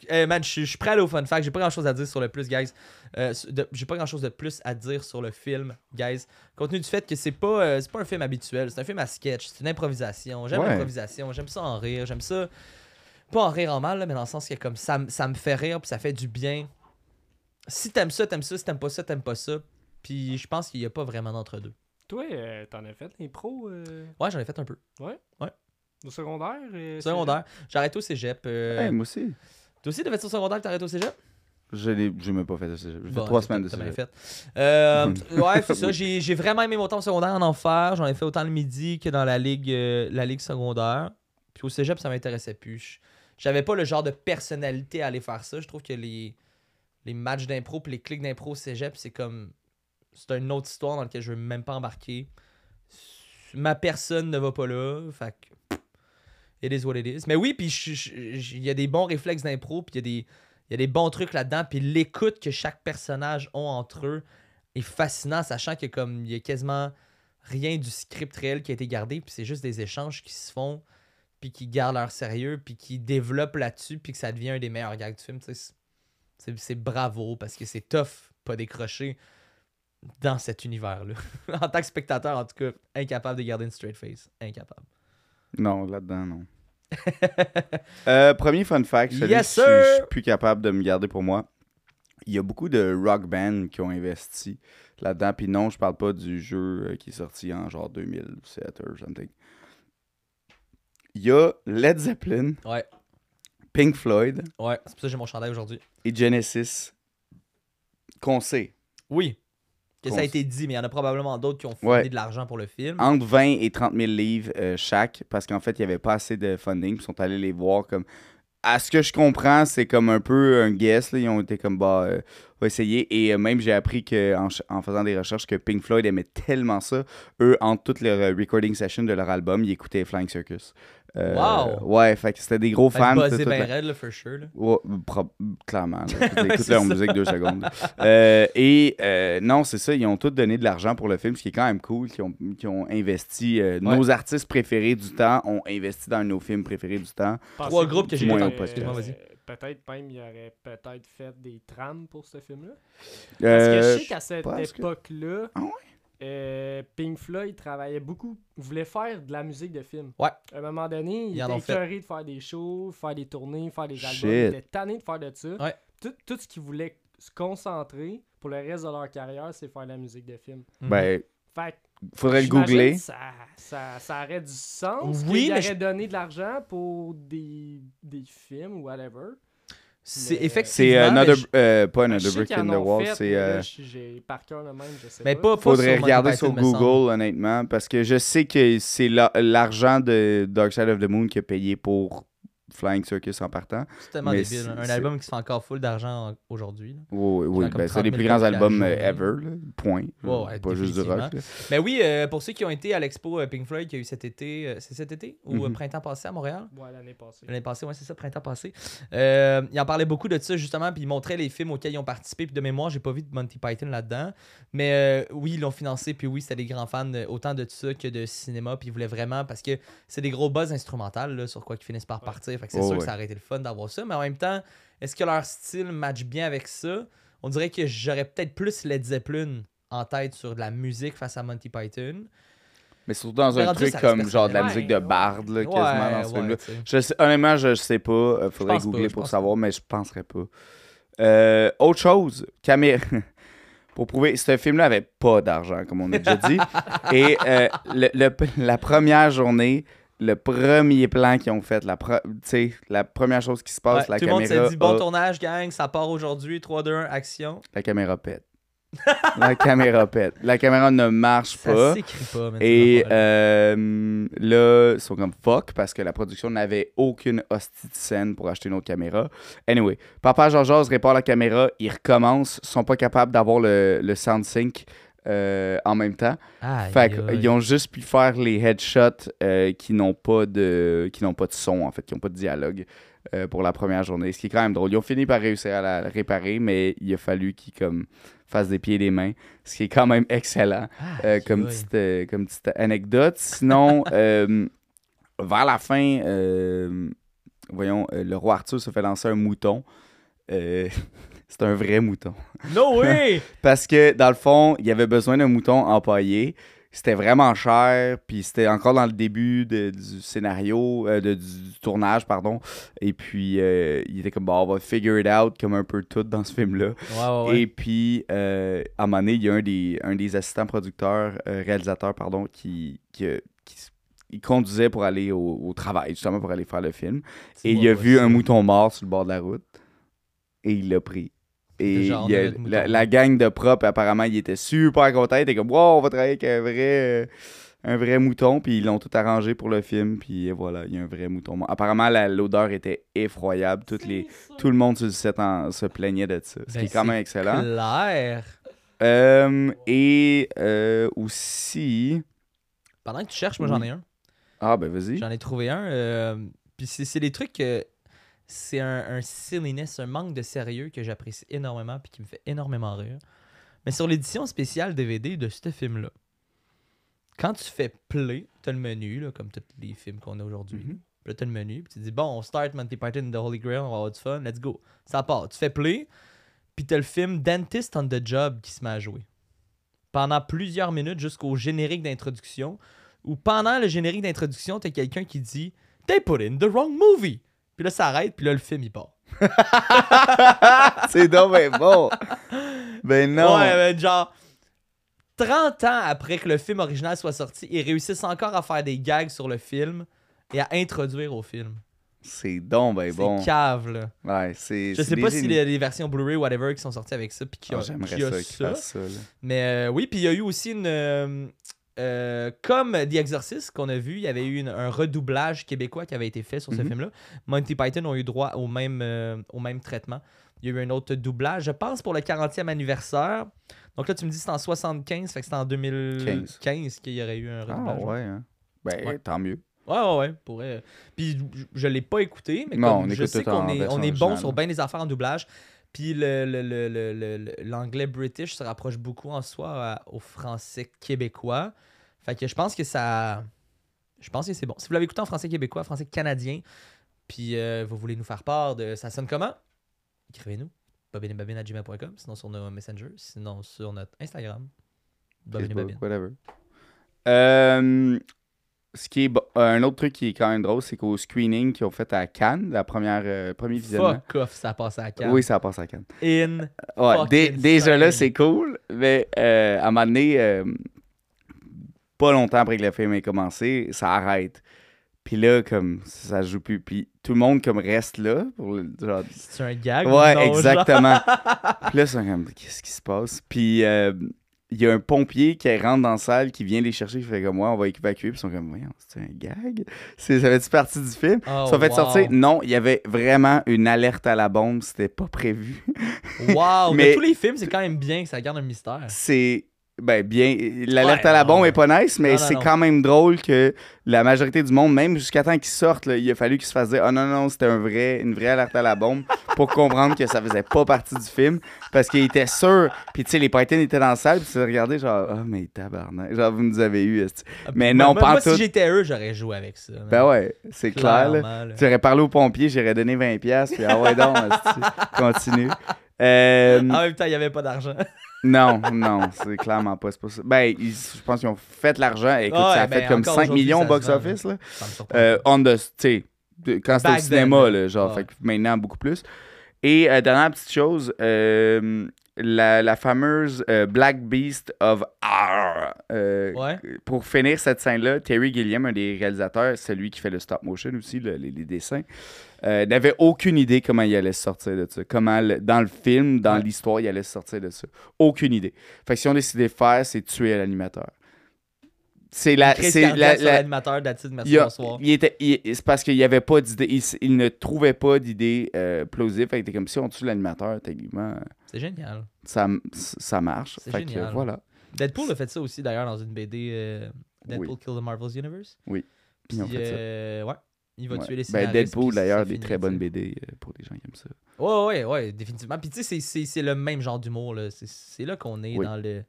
eh, man, je suis- prêt à aller au fun fact. J'ai pas grand chose à dire sur le plus, guys. Euh, J'ai pas grand chose de plus à dire sur le film, guys. Compte tenu du fait que c'est pas, euh, c'est pas un film habituel, c'est un film à sketch, c'est une improvisation. J'aime Ouais. l'improvisation, j'aime ça en rire, j'aime ça. Pas en rire en mal, là, mais dans le sens que comme ça, ça me fait rire puis ça fait du bien. Si t'aimes ça, t'aimes ça. Si t'aimes pas ça, t'aimes pas ça. Puis je pense qu'il y a pas vraiment d'entre-deux. Toi, euh, t'en as fait l'impro euh, Ouais, j'en ai fait un peu. au secondaire euh, Secondaire. J'ai arrêté au cégep. euh, Hey, moi aussi. Toi aussi, t'as fait ça au secondaire arrêté au cégep? Je j'ai même pas fait ça. J'ai fait Bon, trois semaines de fait. Euh, ouais, c'est ça. J'ai vraiment aimé mon temps au secondaire en enfer. J'en ai fait autant le midi que dans la ligue, euh, la ligue secondaire. Puis au cégep, ça m'intéressait plus. Je- J'avais pas le genre de personnalité à aller faire ça. Je trouve que les, les matchs d'impro puis les clics d'impro au cégep, c'est comme. C'est une autre histoire dans laquelle je veux même pas embarquer. Ma personne ne va pas là. Fait que. It is what it is. Mais oui, puis il y a des bons réflexes d'impro, puis il y a des il y a des bons trucs là-dedans, puis l'écoute que chaque personnage ont entre eux est fascinant, sachant que comme il y a quasiment rien du script réel qui a été gardé, puis c'est juste des échanges qui se font, puis qui gardent leur sérieux, puis qui développent là-dessus, puis que ça devient un des meilleurs gags du film. c'est bravo, parce que c'est tough, pas décrocher dans cet univers-là. en tant que spectateur, en tout cas, incapable de garder une straight face. Incapable. Non, là-dedans, non. Euh, premier fun fact, celui Yes, que je- suis plus capable de me garder pour moi. Il y a beaucoup de rock bands qui ont investi là-dedans. Puis non, je parle pas du jeu euh, qui est sorti en genre 2007 or something. Il y a Led Zeppelin, Ouais, Pink Floyd ouais, c'est pour ça que j'ai mon chandail aujourd'hui. et Genesis qu'on sait. Oui. Que ça a été dit, mais il y en a probablement d'autres qui ont fourni Ouais. de l'argent pour le film. entre 20 et 30 000 livres euh, chaque, parce qu'en fait, il n'y avait pas assez de funding, ils sont allés les voir comme... À ce que je comprends, c'est comme un peu un guess, là. ils ont été comme, bah, euh, on va essayer, et euh, même j'ai appris que, en, en faisant des recherches que Pink Floyd aimait tellement ça, eux, entre toutes leurs euh, recording sessions de leur album, ils écoutaient Flying Circus. Euh, Wow! Ouais, fait que c'était des gros fans. buzzé ben raide, là, for sure. Là. Ouais, clairement. Écoute leur musique deux secondes. Euh, et euh, non, c'est ça, ils ont tous donné de l'argent pour le film, ce qui est quand même cool, qui ont, qui ont investi. euh, Nos artistes préférés du temps ont investi dans nos films préférés du temps. Trois groupes que j'ai vas-y. Peut-être même il y aurait peut-être fait des trames pour ce film-là. Parce que je sais qu'à cette époque-là, Ah ouais? Euh, Pink Floyd travaillait beaucoup, voulait faire de la musique de film. Ouais. À un moment donné, il était écœuré de faire des shows, faire des tournées, faire des albums. Shit. Il était tanné de faire de ça. Ouais. Tout, tout ce qu'ils voulaient se concentrer pour le reste de leur carrière, c'est faire de la musique de film. Mhm. Ben, Fait faudrait le googler. Ça, ça, ça aurait du sens. Oui, mais aurait je- donné de l'argent pour des, des films ou whatever. C'est Mais- C'est effectivement. mais another, je- euh, pas Another Brick in the Wall, c'est. mais euh, par cœur le même, je sais Mais pas. pas, Faudrait sur regarder sur. Google, honnêtement, parce que je sais que c'est la- l'argent de Dark Side of the Moon qui a payé pour Flying Circus en partant. C'est tellement Mais débile. c'est- hein. Un album qui se fait encore full d'argent en- aujourd'hui. Oui, oui, ben, c'est 30 les 000 plus grands albums euh, ever, là. point. Ouais, pas juste du rock. là. Mais oui, euh, pour ceux qui ont été à l'expo euh, Pink Floyd qu'il y a eu cet été, euh, c'est cet été ou Mhm. printemps passé à Montréal? Ouais, l'année passée. L'année passée, ouais, c'est ça, printemps passé. Euh, il en parlait beaucoup de ça, justement, puis il montrait les films auxquels ils ont participé. Puis de mémoire, j'ai pas vu de Monty Python là-dedans. Mais euh, oui, ils l'ont financé, puis oui, c'était des grands fans autant de ça que de cinéma. Puis ils voulaient vraiment, parce que c'est des gros buzz instrumentales, là, sur quoi qu'ils finissent par Ouais. partir. Fait que c'est Oh, sûr ouais. que ça aurait été le fun d'avoir ça. Mais en même temps, est-ce que leur style match bien avec ça? On dirait que j'aurais peut-être plus Led Zeppelin en tête sur de la musique face à Monty Python. Mais surtout dans Mais un truc comme genre de la musique de Bard, là, quasiment dans ce ouais, film-là. Je sais, honnêtement, je sais pas. euh, faudrait pas, googler pour savoir, mais je penserais pas. Euh, autre chose, caméra. pour prouver, ce film-là avait pas d'argent, comme on a déjà dit. Et euh, le- le- la première journée, le premier plan qu'ils ont fait, la, la première chose qui se passe, Ouais, la tout le monde caméra, s'est dit bon a- tournage, gang, ça part aujourd'hui, 3, 2, 1, action. la caméra pète. la caméra pète. La caméra ne marche Ça pas. s'écrit pas, Et euh, là, ils sont comme fuck parce que la production n'avait aucune hostie de scène pour acheter une autre caméra. Anyway, Papa Georges répare la caméra, ils recommencent, sont pas capables d'avoir le, le sound sync euh, en même temps. Aïe, Fait qu'ils ont juste pu faire les headshots euh, qui n'ont pas de qui n'ont pas de son en fait, qui n'ont pas de dialogue euh, pour la première journée. Ce qui est quand même drôle. Ils ont fini par réussir à la réparer, mais il a fallu qu'ils comme fassent des pieds et des mains, ce qui est quand même excellent comme, petite, comme petite anecdote. Sinon, vers la fin, voyons, le roi Arthur se fait lancer un mouton. C'est un vrai mouton. No way! Parce que, dans le fond, il y avait besoin d'un mouton empaillé. C'était vraiment cher, puis c'était encore dans le début de- du scénario, euh, de- du, du tournage, pardon. Et puis, euh, il était comme, bon, on va figure it out, comme un peu tout dans ce film-là. Ouais. Et puis, euh, à un moment donné, il y a un des, un des assistants producteurs, réalisateurs, pardon, qui, qui, qui s- il conduisait pour aller au, au travail, justement pour aller faire le film. Et il a vu un mouton mort sur le bord de la route. Et il l'a pris. Et Déjà, il y a- la, gang de prop, apparemment, il était super content. Il était comme, wow, on va travailler avec un vrai, euh, un vrai mouton. Puis ils l'ont tout arrangé pour le film. Puis voilà, il y a un vrai mouton. Apparemment, la- l'odeur était effroyable. Toutes les, tout le monde sur le set en- se plaignait de ça. Ce qui Ben, est quand même excellent. Clair. Euh, et euh, aussi. Pendant que tu cherches, moi j'en ai un. Ah, ben vas-y. J'en ai trouvé un. euh, Puis c'est c'est des trucs que. C'est un, un silliness, un manque de sérieux que j'apprécie énormément puis qui me fait énormément rire. Mais sur l'édition spéciale DVD de ce film-là, quand tu fais play, t'as le menu, là, comme tous les films qu'on a aujourd'hui. Puis là, t'as le menu, puis tu dis, bon, on start Monty Python and the Holy Grail, on va avoir du fun, let's go. Ça part. Tu fais play, puis t'as le film Dentist on the Job qui se met à jouer. Pendant plusieurs minutes jusqu'au générique d'introduction, où pendant le générique d'introduction, t'as quelqu'un qui dit They put in the wrong movie. Puis là, ça arrête, puis là, le film, il part. C'est donc ben bon. Ben non. Ouais, mais genre, 30 ans après que le film original soit sorti, ils réussissent encore à faire des gags sur le film et à introduire au film. C'est donc ben C'est bon. cave, là. Ouais, c'est. Je c'est sais pas si les, les versions Blu-ray whatever qui sont sorties avec ça, puis qu'il y Ah, a, y a ça ça. Mais euh, oui, puis il y a eu aussi une. euh, euh, comme The Exorcist qu'on a vu, il y avait eu une- un redoublage québécois qui avait été fait sur ce Mhm. film-là. Monty Python ont eu droit au même, euh, au même traitement. Il y a eu un autre doublage, je pense, pour le 40e anniversaire. Donc là, tu me dis que c'est en 75, fait que c'est en 2015 qu'il y aurait eu un Ah redoublage. ouais. hein. Ben Ouais. tant mieux. Ouais, ouais, ouais. Pourrait... Puis je- je l'ai pas écouté, mais Non, comme on je sais qu'on est, on est bon sur bien des affaires en doublage. Puis le- le- l'anglais british se rapproche beaucoup en soi à- au français québécois. Fait que je pense que ça. Je pense que c'est bon. Si vous l'avez écouté en français québécois, français canadien, puis euh, vous voulez nous faire part de ça sonne comment? Écrivez-nous. bobinebabine.gmail.com, sinon sur nos messengers, sinon sur notre Instagram. Bobine et Facebook, Babine. whatever. Euh, ce qui est bo- euh, un autre truc qui est quand même drôle, c'est qu'au screening qu'ils ont fait à Cannes, la première euh, premier visionnement. Fuck off, ça passe à carte. Oui, ça passe à Cannes. In. Ouais, dé- déjà là, c'est cool, mais euh, à un moment donné, euh, pas longtemps après que le film ait commencé, ça arrête. Puis là, comme, ça joue plus. Puis tout le monde, comme, reste là. Pour le, genre, C'est un gag. ou Ouais, non, exactement. Puis là, sont comme, qu'est-ce qui se passe? Puis euh, il y a un pompier qui rentre dans la salle, qui vient les chercher, qui fait comme, moi, on va évacuer. Puis ils sont comme, voyons, c'est un gag? C'est- Ça fait-tu partie du film? Oh, sont fait wow. sortir. Non, il y avait vraiment une alerte à la bombe, c'était pas prévu. Wow, mais... Mais- tous les films, c'est quand même bien que ça garde un mystère. C'est. Ben, bien. L'alerte Ouais, à la bombe est pas nice, mais c'est quand même drôle que la majorité du monde, même jusqu'à temps qu'ils sortent, là, il a fallu qu'ils se fassent dire Ah non, non, c'était un vrai, une vraie alerte à la bombe pour comprendre que ça faisait pas partie du film. Parce qu'ils étaient sûrs. Puis, tu sais, les Python étaient dans la salle, puis ils se regardaient genre Ah, mais tabarnak. Genre, vous nous avez eu. esti. Mais non, pas Moi, si j'étais eux, j'aurais joué avec ça. Ben ouais, c'est clair, là. Tu aurais parlé au pompier, j'aurais donné 20$, puis ah ouais, donc, continue. Euh, En même temps, il n'y avait pas d'argent. Non, non, c'est clairement pas, c'est pas ça. Ben, ils- je pense qu'ils ont fait l'argent. Écoute, Ouais, ça a ben, fait comme encore 5 aujourd'hui, millions au box-office, là. Euh, on the, tu sais, de- quand c'était au cinéma, là, genre, ouais. fait que maintenant, beaucoup plus. Et euh, dernière petite chose, euh, la, la fameuse Black Beast of R. Ouais. Pour finir cette scène-là, Terry Gilliam, un des réalisateurs, celui qui fait le stop motion aussi, le- les, les dessins, euh, n'avait aucune idée comment il allait sortir de ça. Comment, le- dans le film, dans Ouais. l'histoire, il allait se sortir de ça. Aucune idée. Fait que si on décidait de faire, c'est tuer l'animateur. C'est la. C'est la, la- l'animateur il, merci, a- bonsoir. il était, c'est parce qu'il n'y avait pas d'idée. Il, ne trouvait pas d'idée euh, plausible. Fait que comme si on tue l'animateur, techniquement, C'est génial. ça, ça marche. C'est Fait que, voilà. Deadpool a fait ça aussi d'ailleurs dans une BD euh, Deadpool Oui. Kill the Marvel's Universe. Oui. Puis, Ils ont fait ça. euh, ouais. Il va Ouais. tuer les Ben, scénaristes. Deadpool, puis d'ailleurs, des très tu bonnes. BD euh, pour les gens qui aiment ça. Ouais, ouais, ouais, définitivement. Puis tu sais, c'est- le même genre d'humour. C'est- là qu'on est Oui. dans le,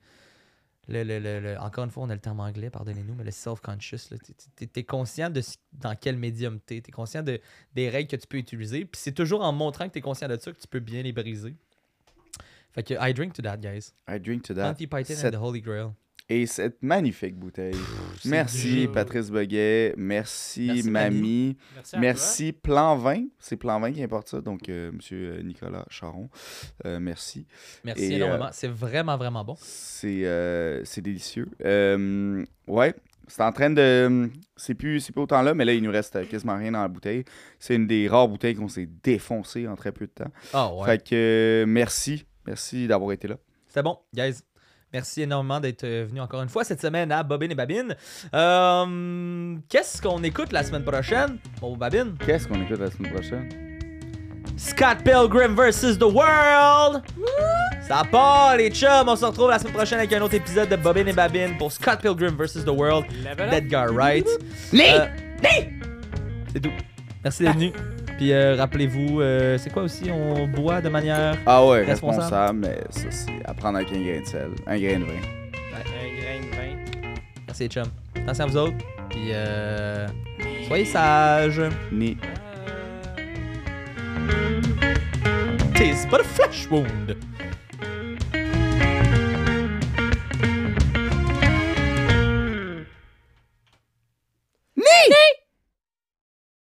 le, le, le- Encore une fois, on a le terme anglais, pardonnez-nous, mais le self-conscious. T'es t'es conscient de dans quel médium t'es. T'es conscient de, des règles que tu peux utiliser. Puis c'est toujours en montrant que t'es conscient de ça que tu peux bien les briser. Fait que I drink to that, guys. I drink to that. Monty Python Cette- and the Holy Grail. Et cette magnifique bouteille. Merci. Patrice Boguet. Merci, Merci, Mamie. Merci à Merci, Plan 20. C'est Plan 20 qui importe ça. Donc, euh, monsieur euh, Nicolas Charon, euh, merci. Merci Et, énormément. euh, C'est vraiment, vraiment bon. C'est euh, c'est délicieux. Euh, ouais, c'est en train de. C'est plus, c'est plus autant là, mais là, il nous reste quasiment rien dans la bouteille. C'est une des rares bouteilles qu'on s'est défoncé en très peu de temps. Ah ouais. Fait que merci. Merci d'avoir été là. C'était bon, guys. Merci énormément d'être euh, venu encore une fois cette semaine à Bobine et Babine. Euh, Qu'est-ce qu'on écoute la semaine prochaine, mon Babine? Qu'est-ce qu'on écoute la semaine prochaine? Scott Pilgrim vs. The World! Ça part, les chums! On se retrouve la semaine prochaine avec un autre épisode de Bobine et Babine pour Scott Pilgrim vs. The World d'Edgar Wright. Lee! Euh, C'est tout. Merci d'être venu. Puis euh, rappelez-vous, euh, c'est quoi aussi? On boit de manière. Ah ouais, Responsable. responsable, mais ça, c'est à prendre avec un grain de sel, un grain de vin. Un grain de vin. Merci, les chums. Attention à vous autres. Puis euh, soyez sages. Ni. Tis but a flesh wound.